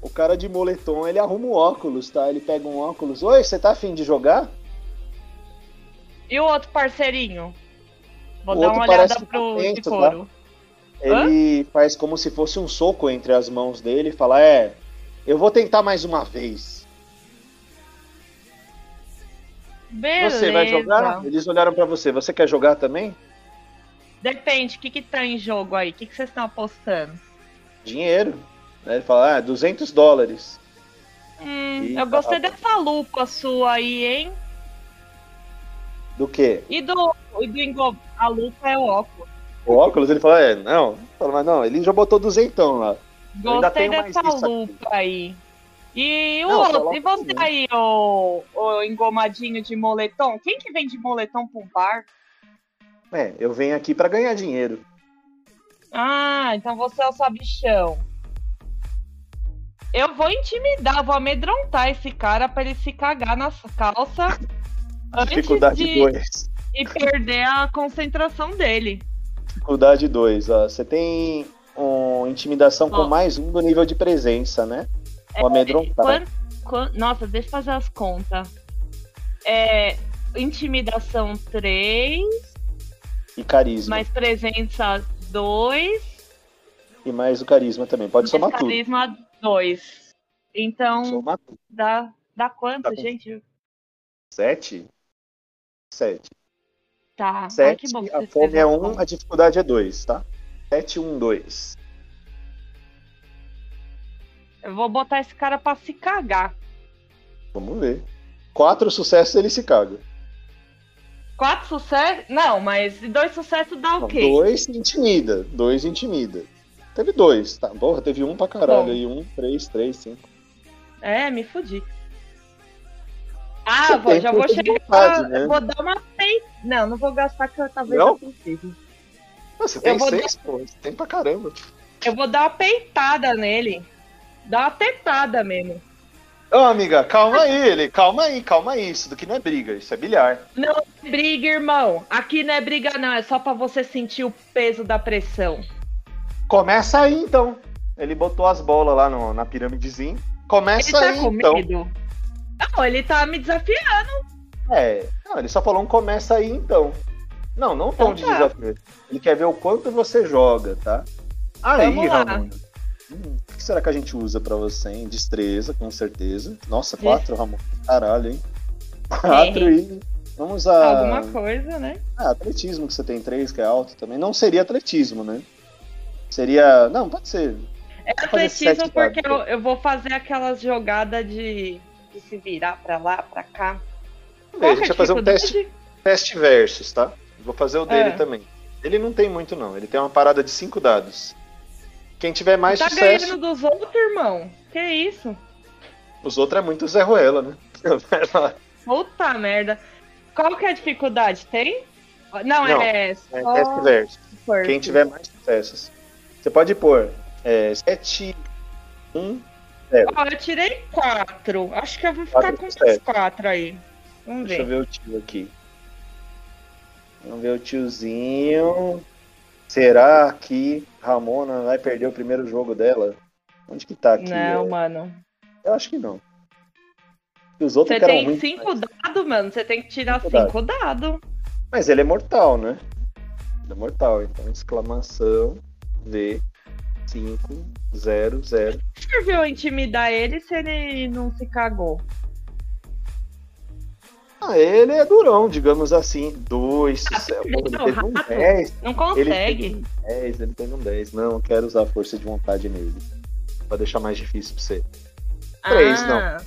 O cara de moletom, ele arruma o óculos, tá? Ele pega um óculos. Oi, você tá afim de jogar? E o outro parceirinho? Vou O dar outro uma olhada pro contento, de tá? couro. Ele faz como se fosse um soco entre as mãos dele e fala: É, eu vou tentar mais uma vez. Beleza. Você vai jogar? Eles olharam pra você. Você quer jogar também? Depende, o que, que tá em jogo aí? O que, que vocês estão apostando? Dinheiro. Aí Ele fala: Ah, 200 dólares. Hum, Ih, eu gostei tá. dessa lupa sua aí, hein? Do quê? E do, e do engo... A lupa é o óculos. O óculos? Ele fala: É, não. Fala, Mas não, ele já botou duzentão lá. Gostei dessa lupa aí. E o Não, outro, e você assim, né? aí, o, o engomadinho de moletom? Quem que vem de moletom pra um bar? É, eu venho aqui pra ganhar dinheiro. Ah, então você é o sabichão. Eu vou intimidar, vou amedrontar esse cara pra ele se cagar nas calças Dificuldade de 2. e perder a concentração dele. Dificuldade 2, ó. Você tem um, intimidação com Ó. mais um do nível de presença, né? O amedrontar. Quan- quan- nossa, deixa eu fazer as contas. É, intimidação 3, E carisma. mais presença 2, E mais o carisma também. Pode mais somar tudo. carisma 2. Então, Soma tudo. dá, dá quanto, Tá gente? Sete? Sete. Tá. Ai, Sete, que bom que a fome é a um, a dificuldade é dois, tá? Sete, um, dois. Eu vou botar esse cara pra se cagar. Vamos ver. Quatro sucessos ele se caga. Quatro sucessos? Não, mas dois sucessos dá o quê? dois intimida. Dois intimida. Teve dois, tá? Porra, teve um pra caralho Bom. aí. Um, três, três, cinco. É, me fudi. Ah, vou, já vou chegar. vontade, né? Vou dar uma peitada. Não, não vou gastar que eu talvez Não? eu consiga. Você tem Eu vou seis, pô. Você tem pra caramba. Eu vou dar uma peitada nele. Dar uma tetada mesmo. Ô, amiga, calma aí, ele. Calma aí, calma aí. Isso daqui não é briga, isso é bilhar. Não é briga, irmão. Aqui não é briga, não. É só pra você sentir o peso da pressão. Começa aí, então. Ele botou as bolas lá no- na pirâmidezinha. Ele Começa tá aí, com então. medo? Não, ele tá me desafiando. É, não, ele só falou um começa aí então. Não, não tom Então de tá. desafio. Ele quer ver o quanto você joga, tá? Aí, Vamos lá. Ramon. Hum, que será que a gente usa pra você, hein? Destreza, com certeza. Nossa, quatro, Ramon. Caralho, hein? Quatro e. Vamos usar. Alguma coisa, né? Ah, atletismo, que você tem três, que é alto também. Não seria atletismo, né? Seria. Não, pode ser. É atletismo porque eu, eu vou fazer aquelas jogadas de, de se virar pra lá, pra cá. Ver, a gente vai fazer um teste, teste versus, tá? Vou fazer o dele É. também. Ele não tem muito, não. Ele tem uma parada de cinco dados. Quem tiver mais tá sucesso. ganhando dos outros, irmão? Que isso? Os outros é muito Zé Ruela, né? Puta merda. Qual que é a dificuldade? Tem? Não, Não, é É só versus. força. Quem tiver mais sucessos. Você pode pôr é, 7, 1, 0. Ó, eu tirei quatro. Acho que eu vou ficar com os quatro aí. Vamos Deixa eu ver. ver o tio aqui. Vamos ver o tiozinho. Será que Ramona vai perder o primeiro jogo dela? Onde que tá aqui? Não, É, mano. Eu acho que não. E os outros Você que tem ruins, cinco dados, mano. Você tem que tirar Cinco cinco dados. Mas ele é mortal, né? Ele é mortal, então exclamação V 5 0 0. Serviu intimidar ele se ele não se cagou. Ah, ele é durão, digamos assim. Dois sucessos. perdeu, Ele teve um rato. 10. Não Ele consegue. teve um 10, ele teve um 10. Não, quero usar a força de vontade nele. Pra deixar mais difícil pra você. três, ah,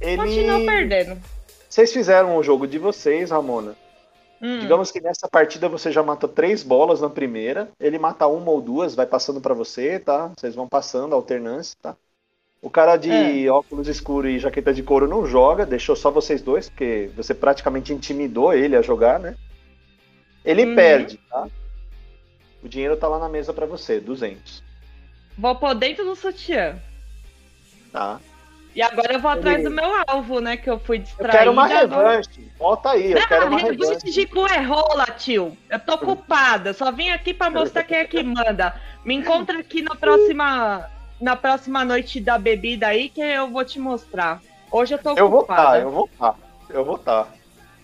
Ele. Continua perdendo. Vocês fizeram o jogo de vocês, Ramona. Hum. Digamos que nessa partida você já matou três bolas na primeira. Ele mata uma ou duas, vai passando pra você, tá? Vocês vão passando, alternância, tá? O cara de óculos escuros e jaqueta de couro não joga, deixou só vocês dois, porque você praticamente intimidou ele a jogar, né? Ele Uhum. perde, tá? O dinheiro tá lá na mesa pra você, 200, Vou pôr dentro do sutiã. tá? E agora eu vou atrás Ele- do meu alvo, né? Que eu fui Eu distraída. quero uma agora- revanche. Volta aí, eu quero uma Não, revanche revanche. de cu é rola, tio. Eu tô culpada. Só vim aqui pra mostrar quem é que manda. Me encontra aqui na próxima, na próxima noite da bebida aí que eu vou te mostrar. Hoje eu tô Eu vou ocupada. tá, eu vou tá. Eu vou tá.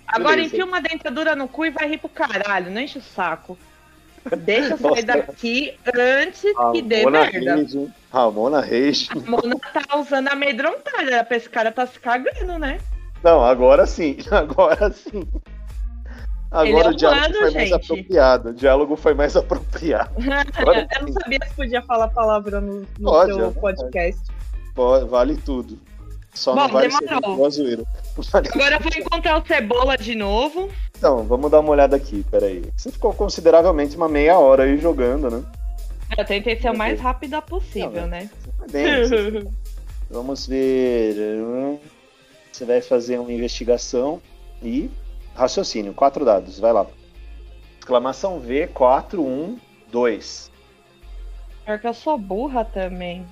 Agora enfia uma dentadura no cu e vai rir pro caralho, não enche o saco. Deixa eu Nossa. sair daqui antes que dê Ramona merda. Reis. Ramona Reis. A Mona tá usando amedrontada, esse cara tá se cagando, né? Não, agora sim. Agora sim. Agora é o diálogo humano, foi mais gente. apropriado. O diálogo foi mais apropriado. Eu não sabia se podia falar palavrão no, no Pode, seu vontade. podcast. Pô, Vale tudo. Só Bom, não ser demorou. boa zoeira. Vale Agora eu vou encontrar o Cebola de novo. Então, vamos dar uma olhada aqui, peraí. Você ficou consideravelmente uma meia hora aí jogando, né? Eu tentei ser o mais rápida possível, Não, né? Bem, Vamos ver. hum, Você vai fazer uma investigação e raciocínio. Quatro dados, vai lá. Exclamação V, 4, 1, 2. Pior que eu sou burra também.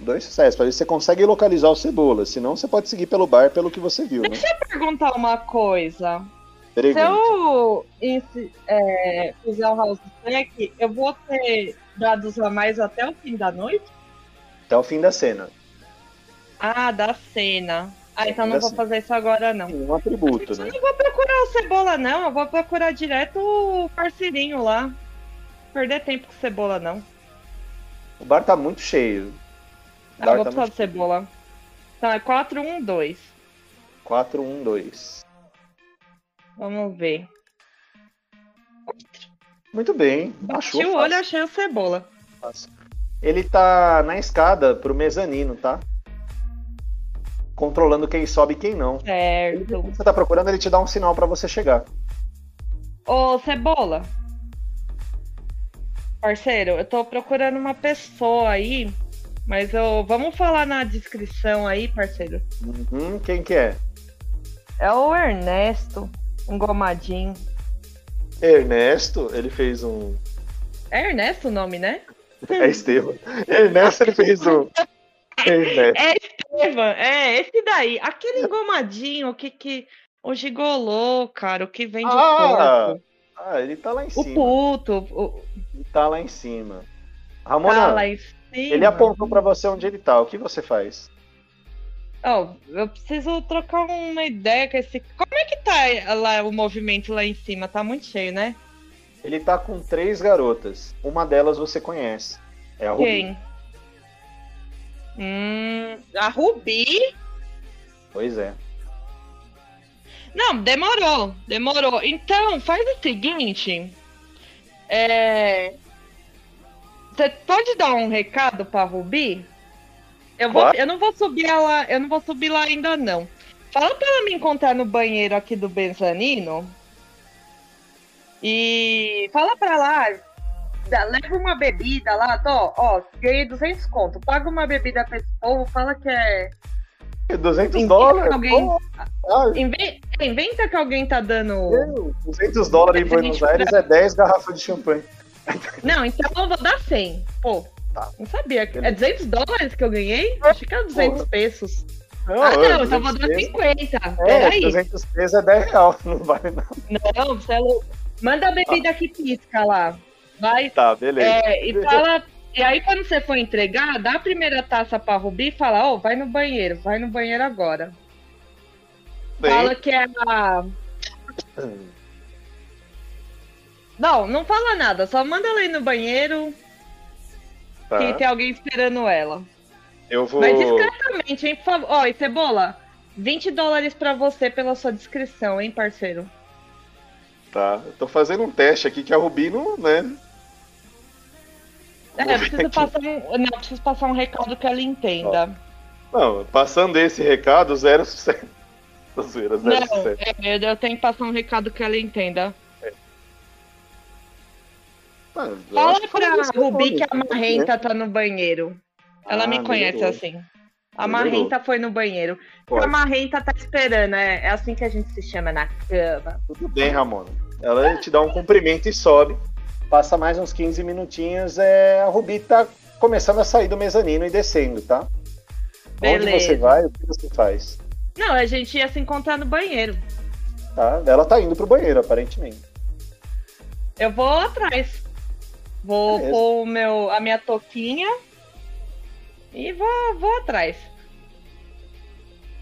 Dois sucessos. Para ver se você consegue localizar o cebola. Senão você pode seguir pelo bar pelo que você viu, né? Deixa eu perguntar uma coisa. Se Pergunta. eu insi- é, fizer um house check, eu vou ter dados a mais até o fim da noite? Até o fim da cena. Ah, da cena. Ah, então não Da vou fazer isso agora, não. Tem um atributo, Eu né? não vou procurar o Cebola, não. Eu vou procurar direto o parceirinho lá. Perder tempo com Cebola, não. O bar tá muito cheio. O Ah, eu vou tá precisar do Cebola. Então é 412. 4, 1, 2. Vamos ver. Muito bem. Bati Achou o olho, fácil, achei o Cebola. fácil. Ele tá na escada pro mezanino, tá? Controlando quem sobe e quem não. Ele, Certo. quando você tá procurando, ele te dá um sinal pra você chegar. Ô, Cebola. Parceiro, eu tô procurando uma pessoa aí, mas eu vamos falar na descrição aí, parceiro. Uhum, quem que é? É o Ernesto, um gomadinho. Ernesto, ele fez um. É Ernesto o nome, né? É Estevam. Ernesto, ele fez um. É Estevam, é esse daí. Aquele engomadinho que, que. O gigolô, cara, o que vende Ah, corpo. Ah, ele tá lá em O cima. puto, o, Ele tá lá em cima. tá Ramona, lá em cima. ele apontou pra você onde ele tá. O que você faz? Ó, eu preciso trocar uma ideia com esse. Como é que tá lá o movimento lá em cima? Tá muito cheio, né? Ele tá com três garotas. Uma delas você conhece. É a Ruby. Hum, a Rubi? Pois é. Não, demorou, demorou. Então, faz o seguinte. É... Você pode dar um recado pra Rubi? Eu, vou, Claro. eu não vou subir ela, eu não vou subir lá ainda não. Fala pra ela me encontrar no banheiro aqui do Benzanino. E fala pra lá, dá- leva uma bebida lá, tô, ó, ganhei 200 conto. Paga uma bebida pra esse povo, fala que é 200 Inventa dólares? alguém. Pô, ah, Inve- Inventa que alguém tá dando. meu, 200 dólares em Buenos Aires é 10 garrafas de champanhe. Não, então eu vou dar 100. Pô, Tá. não sabia. É 200 dólares que eu ganhei? Achei que era 200 pesos. Não, ah, é, não, então eu vou 200 dar pesos- 50. É, Peraí. 200 pesos é 10 reais, não vale nada. Não, você é louco. Manda a bebida que pisca lá. Vai. Tá, beleza. É, e fala. E aí, quando você for entregar, dá a primeira taça pra Rubi e fala: Ó, vai no banheiro, vai no banheiro agora. Bem, Fala que é a. Não, não fala nada, só manda ela ir no banheiro tá. que tem alguém esperando ela. Eu vou. Mas discretamente, hein, por favor. Ó, e Cebola, 20 dólares pra você pela sua descrição, hein, parceiro? Tá, eu tô fazendo um teste aqui que a Rubi não, né? É, aqui. passar um. Não, eu preciso passar um recado que ela entenda. Não, passando esse recado, zero sucesso. Zoeira, zero Não, sucesso. é, eu tenho que passar um recado que ela entenda. Ah, eu Fala acho que pra Rubi que a né? Marrenta tá no banheiro. Ela Ah, me conhece melhorou. assim. A Melhorou. Marrenta foi no banheiro. Pode. A Marrenta tá esperando, é, é assim que a gente se chama na cama. Tudo bem, Ramona. Ela te dá um cumprimento e sobe. Passa mais uns 15 minutinhos, é, a Rubi tá começando a sair do mezanino e descendo, tá? Onde Beleza. você vai, o que você faz? Não, a gente ia se encontrar no banheiro. Tá? Ela tá indo pro banheiro, aparentemente. Eu vou atrás. Vou Beleza. pôr o meu, a minha toquinha e vou, vou atrás.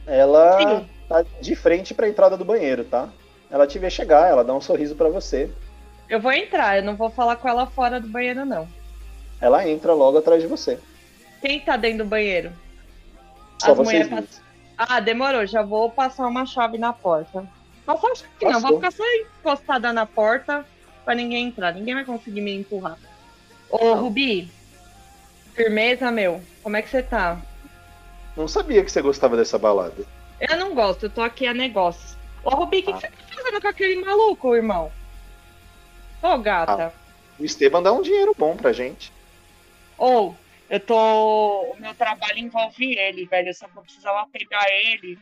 Ela Sim. tá de frente pra entrada do banheiro, tá? Ela te vê chegar, ela dá um sorriso pra você. Eu vou entrar, eu não vou falar com ela fora do banheiro, não. Ela entra logo atrás de você. Quem tá dentro do banheiro? Só As vocês. Ah, demorou, já vou passar uma chave na porta. Passar a chave não, vou ficar só encostada na porta pra ninguém entrar. Ninguém vai conseguir me empurrar. Ô, Rubi, firmeza, meu. Como é que você tá? Não sabia que você gostava dessa balada. Eu não gosto, eu tô aqui a negócio. Ô, Rubi, o que, Ah. que você tá fazendo com aquele maluco, irmão? Ô, gata. O Esteban dá um dinheiro bom pra gente. Ou, eu tô. O meu trabalho envolve ele, velho. Eu só vou precisar pegar ele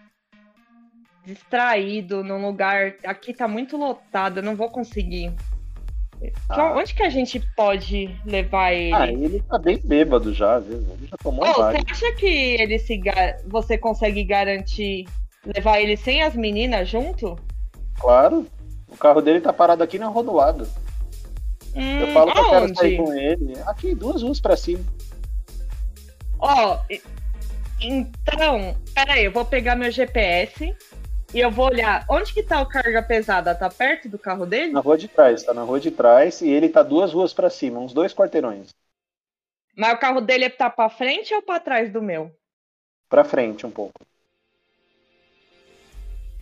distraído num lugar. Aqui tá muito lotado, eu não vou conseguir. Ah. Onde que a gente pode levar ele? Ah, ele tá bem bêbado já, viu? Ele já tomou você vários. acha que ele se ga- você consegue garantir levar ele sem as meninas junto? Claro. O carro dele tá parado aqui na rua do lado. Hum, Eu falo que eu quero sair com ele. Aqui, duas ruas pra cima. Ó, e- então, peraí, eu vou pegar meu GPS e eu vou olhar. Onde que tá o carga pesada? Tá perto do carro dele? Na rua de trás, tá na rua de trás e ele tá duas ruas pra cima, uns dois quarteirões. Mas o carro dele tá pra frente ou pra trás do meu? Pra frente um pouco.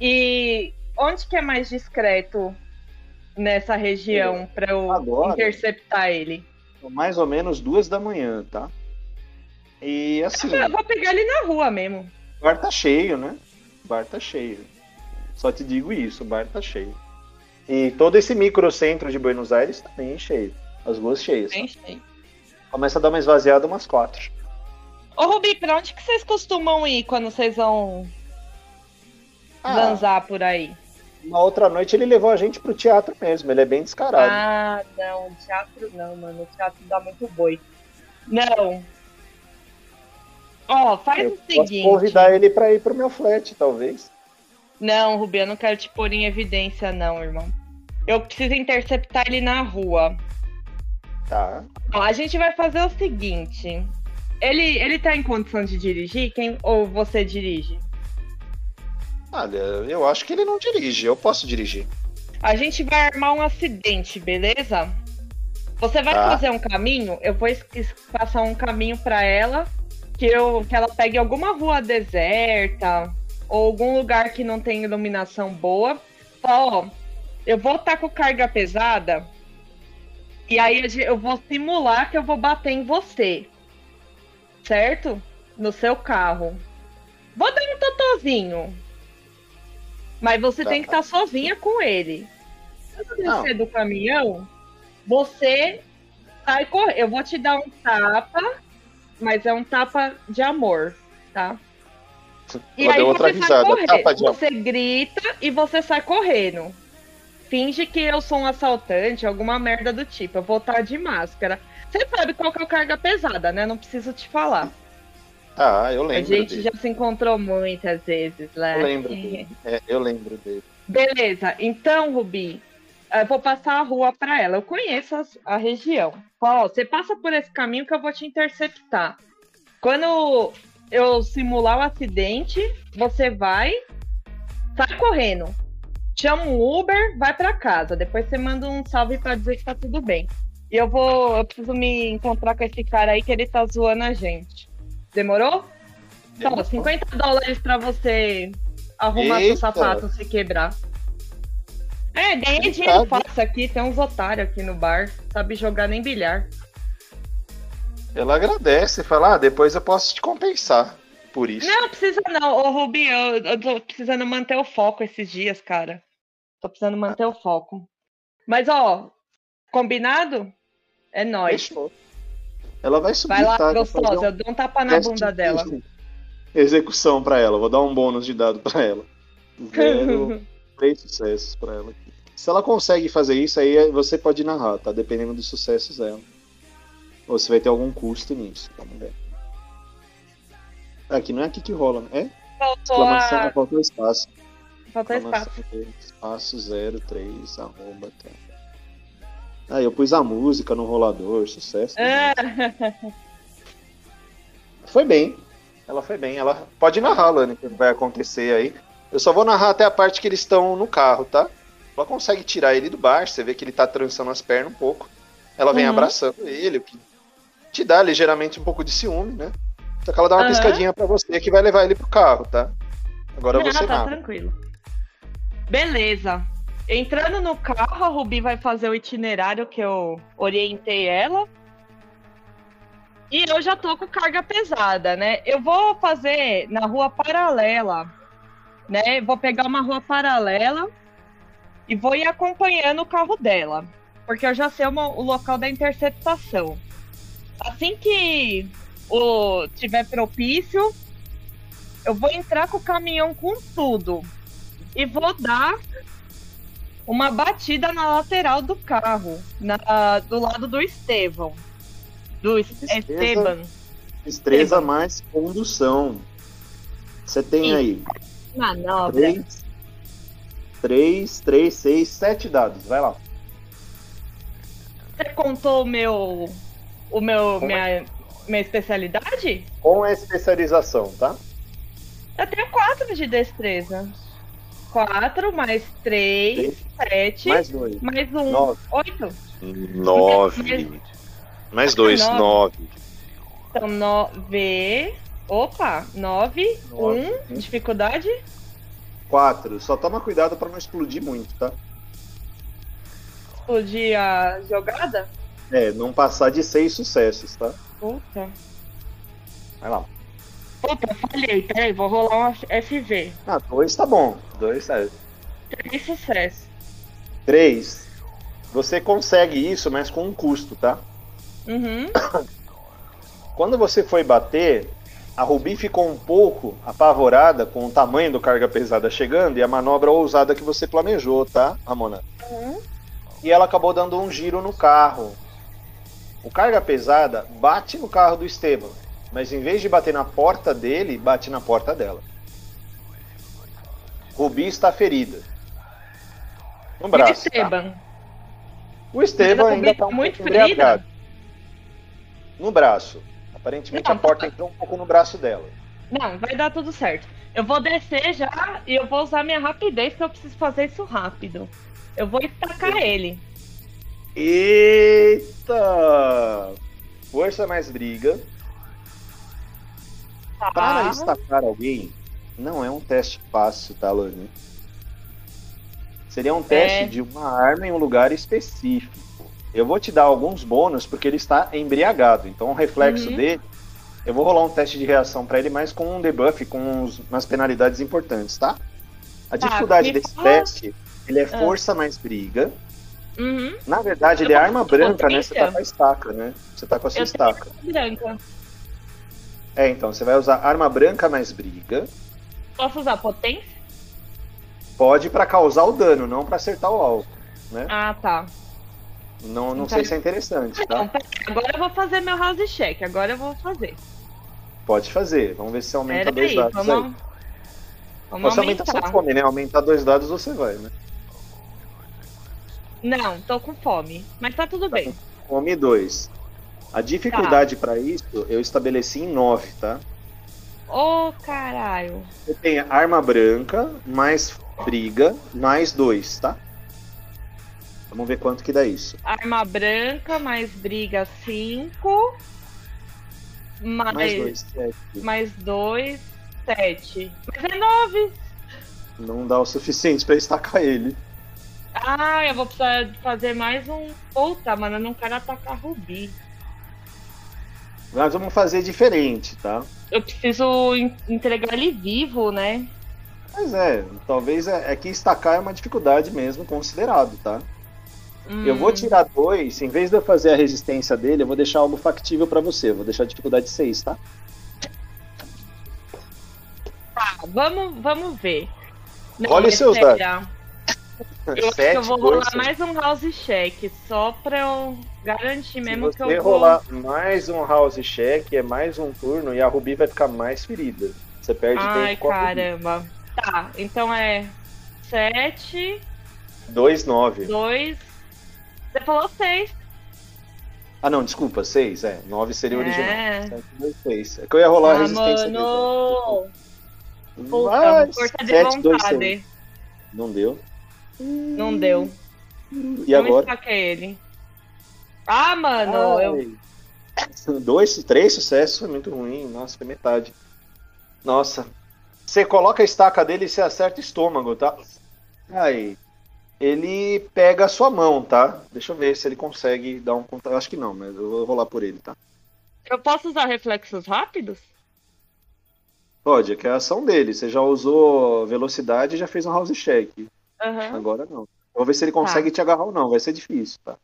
E onde que é mais discreto nessa região pra eu Agora? interceptar ele? Mais ou menos duas da manhã, tá? E assim, Eu vou pegar ele na rua mesmo. o bar tá cheio, né? O bar tá cheio. Só te digo isso, o bar tá cheio. E todo esse microcentro de Buenos Aires tá bem cheio. As ruas cheias. Bem cheio. Começa a dar uma esvaziada umas quatro. Ô, Rubi, pra onde que vocês costumam ir quando vocês vão Ah, zanzar por aí? Uma outra noite ele levou a gente pro teatro mesmo, ele é bem descarado. Ah, não, teatro não, mano. O teatro dá muito boi. Não. Ó, faz Eu o posso seguinte. convidar ele pra ir pro meu flat, talvez. Não, Rubi, eu não quero te pôr em evidência, não, irmão. Eu preciso interceptar ele na rua. Tá. Ó, a gente vai fazer o seguinte. Ele, ele tá em condição de dirigir? Quem, ou você dirige? Olha, eu acho que ele não dirige, eu posso dirigir. A gente vai armar um acidente, beleza? Você vai Tá. fazer um caminho, eu vou passar um caminho pra ela, que, eu, que ela pegue alguma rua deserta, ou algum lugar que não tem iluminação boa. Ó, eu vou estar com carga pesada, e aí eu vou simular que eu vou bater em você, certo? No seu carro. Vou dar um totozinho. Mas você Tá. tem que estar sozinha com ele. Quando descer do caminhão, você sai correndo. Eu vou te dar um tapa, mas é um tapa de amor, tá? E Vou aí outra você sai correndo. Tapa de Você grita e você sai correndo. Finge que eu sou um assaltante, alguma merda do tipo. Eu vou estar de máscara. Você sabe qual que é o carga pesada, né? Não preciso te falar. Ah, eu A lembro gente dele. já se encontrou muitas vezes, né? Eu lembro dele. É, eu lembro dele. Beleza, então, Rubi, eu vou passar a rua para ela. Eu conheço a região. Ó, você passa por esse caminho que eu vou te interceptar. Quando eu simular o acidente, você vai, sai correndo. Chama um Uber, vai para casa. Depois você manda um salve para dizer que tá tudo bem. E eu vou, eu preciso me encontrar com esse cara aí que ele tá zoando a gente. Demorou? Demorou. 50 dólares para você arrumar seu Eita. sapato se quebrar. É, ganhei dinheiro fácil aqui. Tem uns otários aqui no bar. Sabe jogar nem bilhar. Ela agradece, fala, ah, depois eu posso te compensar por isso. Não, precisa não. Ô, Rubi, eu, eu tô precisando manter o foco esses dias, cara. Tô precisando manter o foco. Mas, ó, combinado? É nóis. Fechou. Ela vai subir, Vai lá, tá? Gostosa. um Eu dou um tapa na bunda de dela. Execução pra ela. Vou dar um bônus de dado pra ela. Zero, três sucessos pra ela. Se ela consegue fazer isso, aí você pode narrar, tá? Dependendo dos sucessos dela. Ou você vai ter algum custo nisso. Vamos ver. Aqui não é aqui que rola, né? É? Faltou Exclamação, a... faltou espaço. Faltou espaço. Espaço 03, arroba, tá. Aí eu pus a música no rolador, sucesso. Ah, Foi bem. Ela foi bem. Ela pode narrar, Lani, o que vai acontecer aí. Eu só vou narrar até a parte que eles estão no carro, tá? Ela consegue tirar ele do bar, você vê que ele tá trançando as pernas um pouco. Ela vem Uhum. abraçando ele, o que te dá ligeiramente um pouco de ciúme, né? Só que ela dá uma Aham. piscadinha pra você que vai levar ele pro carro, tá? Agora Ah, você tá narra. tranquilo. Beleza. Entrando no carro, a Rubi vai fazer o itinerário que eu orientei ela. E eu já tô com carga pesada, né? Eu vou fazer na rua paralela, né? Vou pegar uma rua paralela e vou ir acompanhando o carro dela. Porque eu já sei uma- o local da interceptação. Assim que o tiver propício, eu vou entrar com o caminhão com tudo e vou dar uma batida na lateral do carro, na, do lado do Estevão. Do Es- Destreza. Esteban. Destreza mais condução. Você tem aí Manobra. 3, 3, 3, 6, 7 dados. Vai lá. Você contou o meu. O meu. Minha, minha especialidade? Com a especialização, tá? Eu tenho quatro de destreza. Quatro mais três, sete, Mais 2. mais um. Nove. Oito. 9. Mais 2, Nove. 9. Então, nove. Opa, nove. Nove. Um. Dificuldade. 4. Só toma cuidado pra não explodir muito, tá? Explodir a jogada. É, não passar de 6 sucessos, tá? Puta. Vai lá. Puta, falhei. Peraí, vou rolar um FV. Ah, 2 tá bom. 2 tá. Três sucessos. 3. Você consegue isso, mas com um custo, tá? Uhum. Quando você foi bater, a Rubi ficou um pouco apavorada com o tamanho do carga pesada chegando e a manobra ousada que você planejou, tá, Ramona? Uhum. E ela acabou dando um giro no carro. O carga pesada bate no carro do Esteban, mas em vez de bater na porta dele, bate na porta dela. Rubi está ferida. No E o braço. tá? Esteban. O Esteban ainda está tá um muito embriagado. ferida? No braço. Aparentemente Não, a porta entrou um pouco no braço dela. Não, vai dar tudo certo. Eu vou descer já e eu vou usar minha rapidez, que eu preciso fazer isso rápido. Eu vou estacar ele. Eita! Força mais briga. Tá? Para destacar alguém, não é um teste fácil, tá, Lani? Seria um teste É. de uma arma em um lugar específico. Eu vou te dar alguns bônus porque ele está embriagado. Então, o reflexo Uhum. dele, eu vou rolar um teste de reação para ele, mas com um debuff, com uns- umas penalidades importantes, tá? A Tá, dificuldade desse fala- teste, ele é Ah. força mais briga. Uhum. Na verdade, ele é Eu arma branca, né? Você tá com a estaca, né? Você tá com a sua Eu estaca. branca. É, então, você vai usar arma branca mais briga. Posso usar potência? Pode pra causar o dano, não pra acertar o alvo. Né? Ah, tá. Não, não Então- sei se é interessante, tá? agora eu vou fazer meu house check. Agora eu vou fazer. Pode fazer. Vamos ver se você aumenta Pera dois aí, dados vamos, aí. vamos Você aumenta aumentar. sua fome, né? Aumentar dois dados você vai, né? Não, tô com fome. Mas tá tudo bem. Fome 2. A dificuldade Tá. pra isso eu estabeleci em 9, tá? Ô, caralho. Você tem arma branca, mais briga, mais 2, tá? Vamos ver quanto que dá isso. Arma branca, mais briga 5. Mais Mais 2, 7. mais 2, 7. Mas é 9. Não dá o suficiente pra estacar ele. Ah, eu vou precisar fazer mais um. Puta, mano, eu não quero atacar Rubi. Nós vamos fazer diferente, tá? Eu preciso en- entregar ele vivo, né? Mas é, talvez é, é que estacar é uma dificuldade mesmo considerado, tá? Eu Hum, vou tirar dois, em vez de eu fazer a resistência dele, eu vou deixar algo factível pra você. Eu vou deixar a dificuldade 6, tá? Tá, vamos, vamos ver. Não, Olha os é seus sério. Eu acho que Sete eu vou rolar mais um house check, só pra eu garantir Se mesmo que eu vou. rolar mais um house check, é mais um turno e a Rubi vai ficar mais ferida. Você perde Ai, tempo a Rubi. caramba. Tá, então é 7, 2, 9. 2. Você falou 6. Ah, não, desculpa, 6, é. 9 seria o original. É. 7, 2, 6. É que eu ia rolar a Ah, resistência dele. mano. Puta, Vai, força de sete, dois, vontade. seis. Não deu. Não deu. E Não agora? ele. Ah, mano, eu. Dois, três sucessos foi muito ruim. Nossa, foi metade. Nossa. Você coloca a estaca dele e você acerta o estômago, tá? Aí. Ele pega a sua mão, tá? Deixa eu ver se ele consegue dar um contato. Acho que não, mas eu vou rolar por ele, tá? Eu posso usar reflexos rápidos? Pode, que é a ação dele. Você já usou velocidade e já fez um house check. Aham. Agora não. Vou ver se ele consegue te agarrar ou não. Vai ser difícil, tá?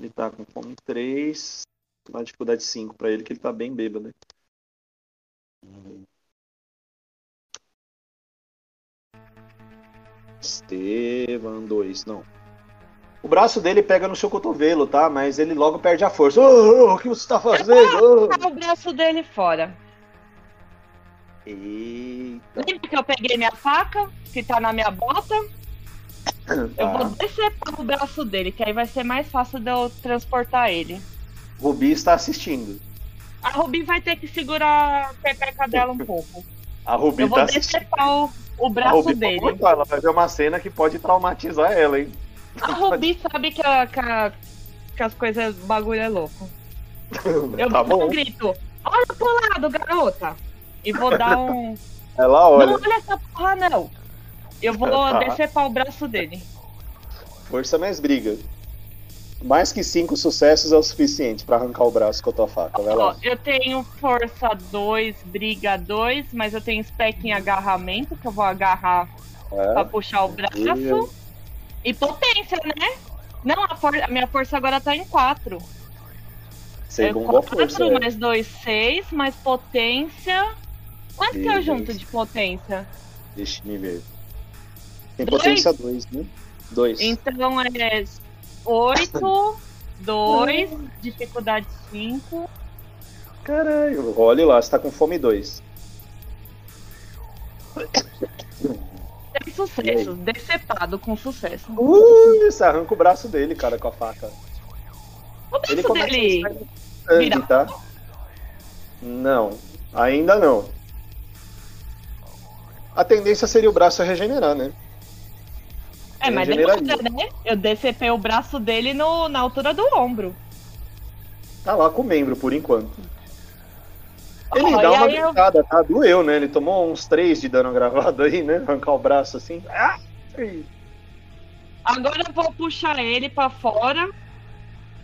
Ele tá com fome 3. Uma dificuldade 5 pra ele, que ele tá bem bêbado. né? Esteban 2, não. O braço dele pega no seu cotovelo, tá? Mas ele logo perde a força. Ô, ô, o que você tá fazendo? Tá o braço dele fora. Eita. Lembra que eu peguei minha faca, que tá na minha bota? Eu Tá. vou decepar o braço dele, que aí vai ser mais fácil de eu transportar ele. Rubi está assistindo. A Rubi vai ter que segurar a pepeca dela um pouco. A Rubi Eu vou tá decepar o, o A braço Rubi dele. Ela vai ver uma cena que pode traumatizar ela, hein? A Rubi sabe que, a- que, a- que as coisas, o bagulho é louco. Eu tá vou dar um grito, olha pro lado, garota! E vou dar um. Ela Não olha. olha essa porra, não! Eu vou Tá. decepar o braço dele. Força mais briga. Mais que cinco sucessos é o suficiente pra arrancar o braço com a tua faca. Vai lá. eu tenho força 2, briga 2, mas eu tenho spec em agarramento, que eu vou agarrar pra É. puxar o braço. Meu. E potência, né? Não, a, for- a minha força agora tá em 4. Segunda é força. 4 é. mais 2, 6, mais potência. Quanto que eu junto de potência? Deixa eu ver. Tem Dois? potência 2, né? 2. Então é 8, 2, dificuldade 5. Caralho. Olha lá, você tá com fome 2. Três sucessos, decepado com sucesso. Uh, você arranca o braço dele, cara, com a faca. O braço Ele começa dele. a sangue, tá? Não, ainda não. A tendência seria o braço regenerar, né? É, mas regeneraria. demora, né? Eu decepei o braço dele no, na altura do ombro. Tá lá com o membro por enquanto. Ele Ó, dá uma aí eu- gritada, tá? Doeu, né? Ele tomou uns 3 de dano gravado aí, né? Arrancar o braço assim. Ah! Agora eu vou puxar ele pra fora.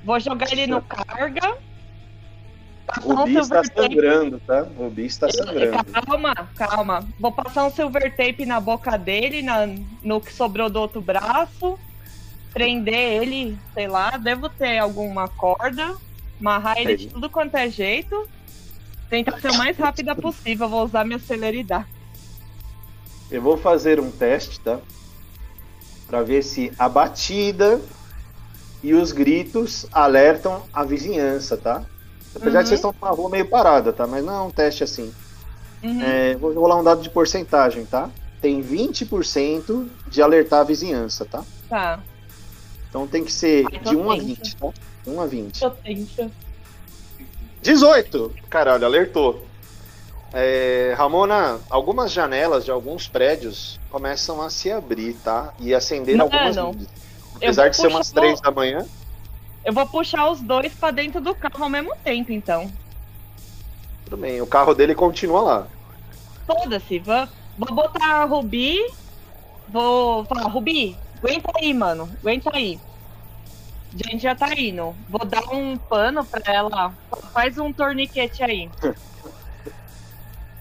Vou jogar ele no carga. O um Bi está silver tape. sangrando, tá? O Bi está sangrando. Calma, calma. Vou passar um silver tape na boca dele, na, no que sobrou do outro braço. Prender ele, sei lá, devo ter alguma corda. Amarrar ele de tudo quanto é jeito. Tentar ser o mais rápida possível. Vou usar minha celeridade. Eu vou fazer um teste, tá? Pra ver se a batida e os gritos alertam a vizinhança, tá? Apesar Uhum. de vocês estão com a rua meio parada, tá? Mas não é um teste assim. Uhum. É, vou rolar um dado de porcentagem, tá? Tem 20% de alertar a vizinhança, tá? Tá. Então tem que ser Ai, de 1 a potência. 20, tá? 1 a 20. Potência. 18! Caralho, alertou. É, Ramona, algumas janelas de alguns prédios começam a se abrir, tá? E acender Mano, algumas luzes. Apesar de ser umas puxar 3 o- da manhã, Eu vou puxar os dois pra dentro do carro ao mesmo tempo, então. tudo bem. O carro dele continua lá. Foda-se, vou, vou botar a Rubi. Vou falar, Rubi, aguenta aí, mano. Aguenta aí. A gente já tá indo. Vou dar um pano pra ela. Faz um torniquete aí.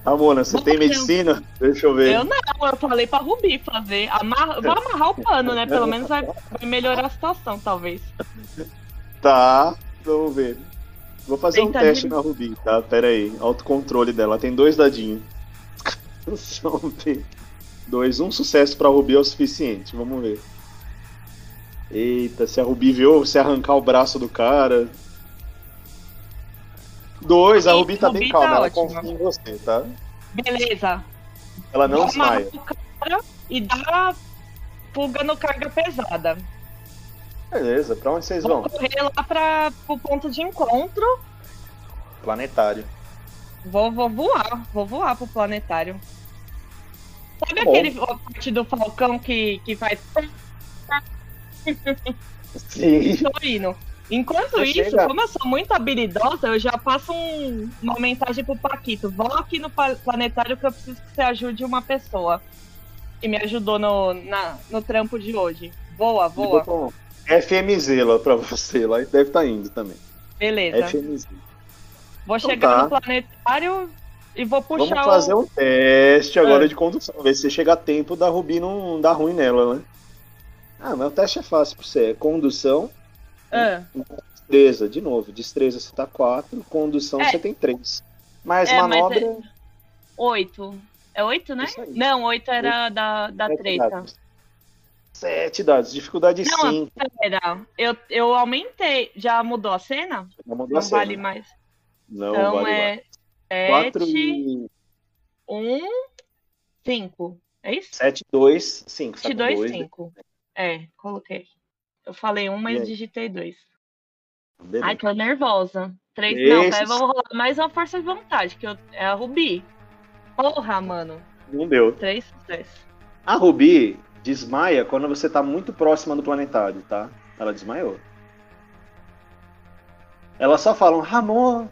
Ramona, você Não, tem medicina? Deixa eu ver. Eu não, eu falei pra Rubi fazer. Amarra, vou amarrar o pano, né? Pelo menos vai, vai melhorar a situação, talvez. Tá, vamos ver. Vou fazer um Tenta teste de- na Rubi, tá? Pera aí. Autocontrole dela. Tem dois dadinhos. Vamos ver. Dois. Um sucesso pra Rubi é o suficiente. Vamos ver. Eita, se a Rubi viu você arrancar o braço do cara. Dois, a Rubi tá Rubi bem tá calma. ela ótima. confia em você, tá? Beleza. Ela não desmaia. cara e dar fuga no carga pesada. Beleza, pra onde vocês Vou vão? correr lá para o ponto de encontro. Planetário. Vou, vou voar, vou voar pro planetário. Sabe Bom. aquele parte do Falcão que, que faz. Sim. Tô indo. Enquanto Você isso, chega- como eu sou muito habilidosa, eu já passo um- uma mensagem pro Paquito. Vou aqui no planetário que eu preciso que você ajude uma pessoa. Que me ajudou no, na- no trampo de hoje. Voa, voa. FMZ lá pra você, lá deve estar indo também. Beleza. FMZ. Vou Então chegar tá. no planetário e vou puxar Vamos fazer o. um teste agora É. de condução, ver se você chega a tempo da Rubi não dar ruim nela, né? Ah, mas o teste é fácil pra você. É condução, Ah, destreza, de novo. Destreza você tá 4, condução É. você tem 3. Mas É, mas manobra. oito. É oito, né? Isso aí. Não, oito era da, da sete treta. Sete dados, dificuldade Não, 5. Pera, eu, eu aumentei. Já mudou a cena? Não mudou Não a cena. vale mais. Não então vale é mais. 4 sete, e. um, cinco. É isso? 7, 2, 5. Sete, dois, cinco. É, coloquei. Eu falei um, E mas digitei dois. Beleza. Ai, tô nervosa. Três. Esse- Não, pera, vou rolar mais uma força de vontade, que eu... é a Rubi. Porra, mano. Não deu. Três sucessos. A Rubi desmaia quando você tá muito próxima do planetário, tá? Ela desmaiou. Elas só falam, Ramon.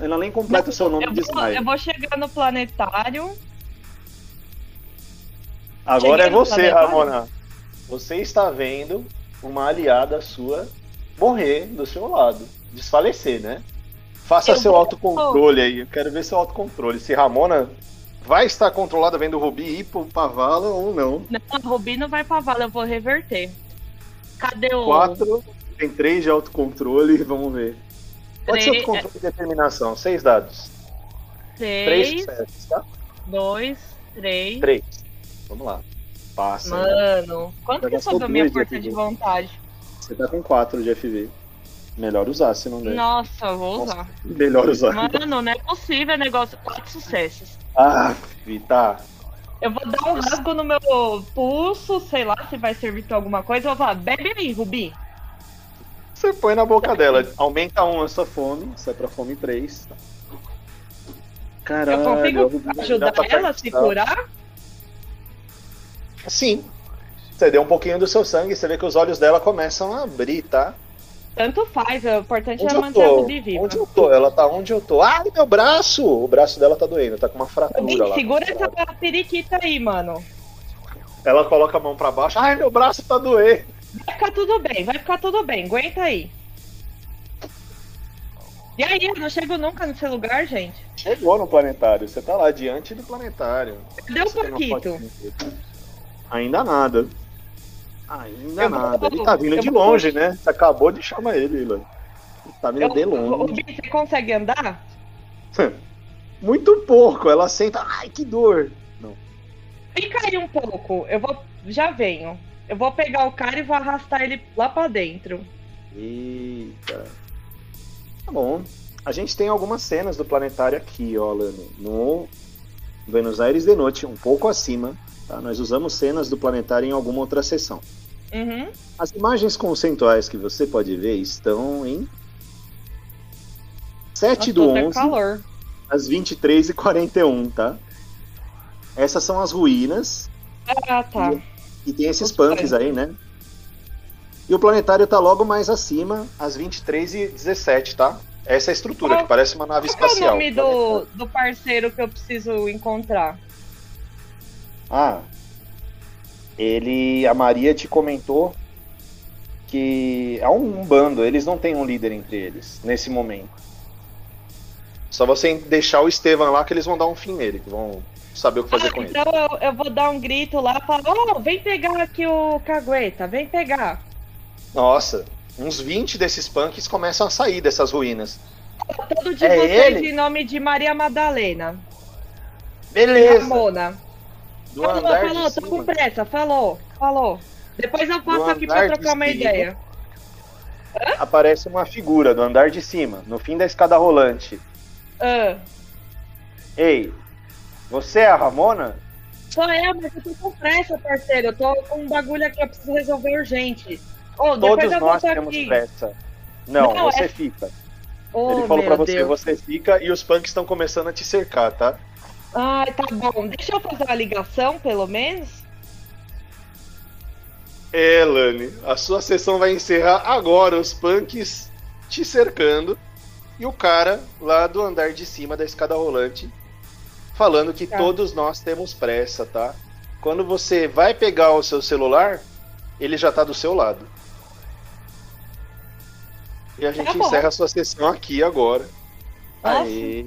Ela nem completa o seu nome Eu de vou, eu vou chegar no planetário. Agora cheguei é você. Ramona. Você está vendo uma aliada sua morrer do seu lado. Desfalecer, né? Faça Eu seu vou- autocontrole aí. Eu quero ver seu autocontrole. Se Ramona vai estar controlada vendo o Rubi ir pro- pra vala ou não. Não, a Rubi não vai pra vala, eu vou reverter. Cadê o. Quatro, tem três de autocontrole, vamos ver. Ser Três- autocontrole e determinação. Seis dados. Três Três, sucessos, tá? dois, três. Três. Vamos lá. Passa. né? Mano, quanto Já que sobrou minha força de vontade? Você tá com quatro de FV. Melhor usar, se não der. Nossa, vou usar. Melhor usar. Mano, não é possível negócio. Quatro sucessos. Ah, tá. Eu vou dar um rasgo no meu pulso, sei lá se vai servir pra alguma coisa. Eu vou falar, bebe aí, Rubi. Você põe na boca dela. Aumenta um a sua fome. Sai pra fome 3. Caralho. Eu consigo ajudar ela a se curar? Sim. Você deu um pouquinho do seu sangue, você vê que os olhos dela começam a abrir, tá? Tanto faz, o importante Onde é manter a tô? Rubi viva. Onde eu tô? Ela tá onde eu tô. Ai, meu braço! O braço dela tá doendo, tá com uma fratura lá. segura essa periquita aí, mano. Ela coloca a mão pra baixo. Ai, meu braço tá doendo. Vai ficar tudo bem, vai ficar tudo bem. Aguenta aí. E aí, eu não chego nunca nesse lugar, gente. Chegou no planetário. Você tá lá diante do planetário. Cadê o dele. Ainda nada. Ainda Eu vou- nada. Ele tá vindo eu de vou- longe, né? Você acabou de chamar ele, Ilan. Ele tá vindo Eu, de longe. você consegue andar? Muito pouco. Ela senta. Ai, que dor. Fica aí um pouco. Eu vou. Já venho. Eu vou pegar o cara e vou arrastar ele lá pra dentro. Eita. Tá bom. A gente tem algumas cenas do planetário aqui, ó, Lano. No Buenos Aires de noite, um pouco acima. Tá? Nós usamos cenas do planetário em alguma outra sessão. Uhum. As imagens conceituais que você pode ver estão em 7 Nossa, do tô até 11, calor. às 23 e 41, tá? Essas são as ruínas, Ah, tá. e tem esses Os punks aí, né? E o planetário tá logo mais acima, às 23 e 17, tá? Essa é a estrutura, Qual- que parece uma nave Qual que é o espacial. nome do, do parceiro que eu preciso encontrar? Ah, ele, a Maria te comentou que há um, um bando, eles não têm um líder entre eles, nesse momento. Só você deixar o Estevam lá que eles vão dar um fim nele, que vão saber o que fazer Ah, com ele. então eu, eu vou dar um grito lá e falar: Ô, vem pegar aqui o cagueta, vem pegar. Nossa, uns 20 desses punks começam a sair dessas ruínas. Todo de É vocês ele? em nome de Maria Madalena. Beleza! Ramona. Do falou, andar falou, tô com pressa, falou, falou. Depois eu passo aqui pra trocar uma ideia. aparece uma figura do andar de cima, no fim da escada rolante. Ah, Ei, você é a Ramona? sou eu, mas eu tô com pressa, parceiro. Eu tô com um bagulho aqui, eu preciso resolver urgente. Ô, Todos nós temos aqui. pressa. Não, Não, você é- fica. Ô, Ele falou pra você, Deus. você fica e os punks estão começando a te cercar, tá? Ai, tá bom. Deixa eu fazer uma ligação, pelo menos. É, Lani, a sua sessão vai encerrar agora, os punks te cercando e o cara lá do andar de cima da escada rolante falando que Tá. todos nós temos pressa, tá? Quando você vai pegar o seu celular, ele já tá do seu lado. E a gente Tá encerra a sua sessão aqui agora. Nossa. Aê.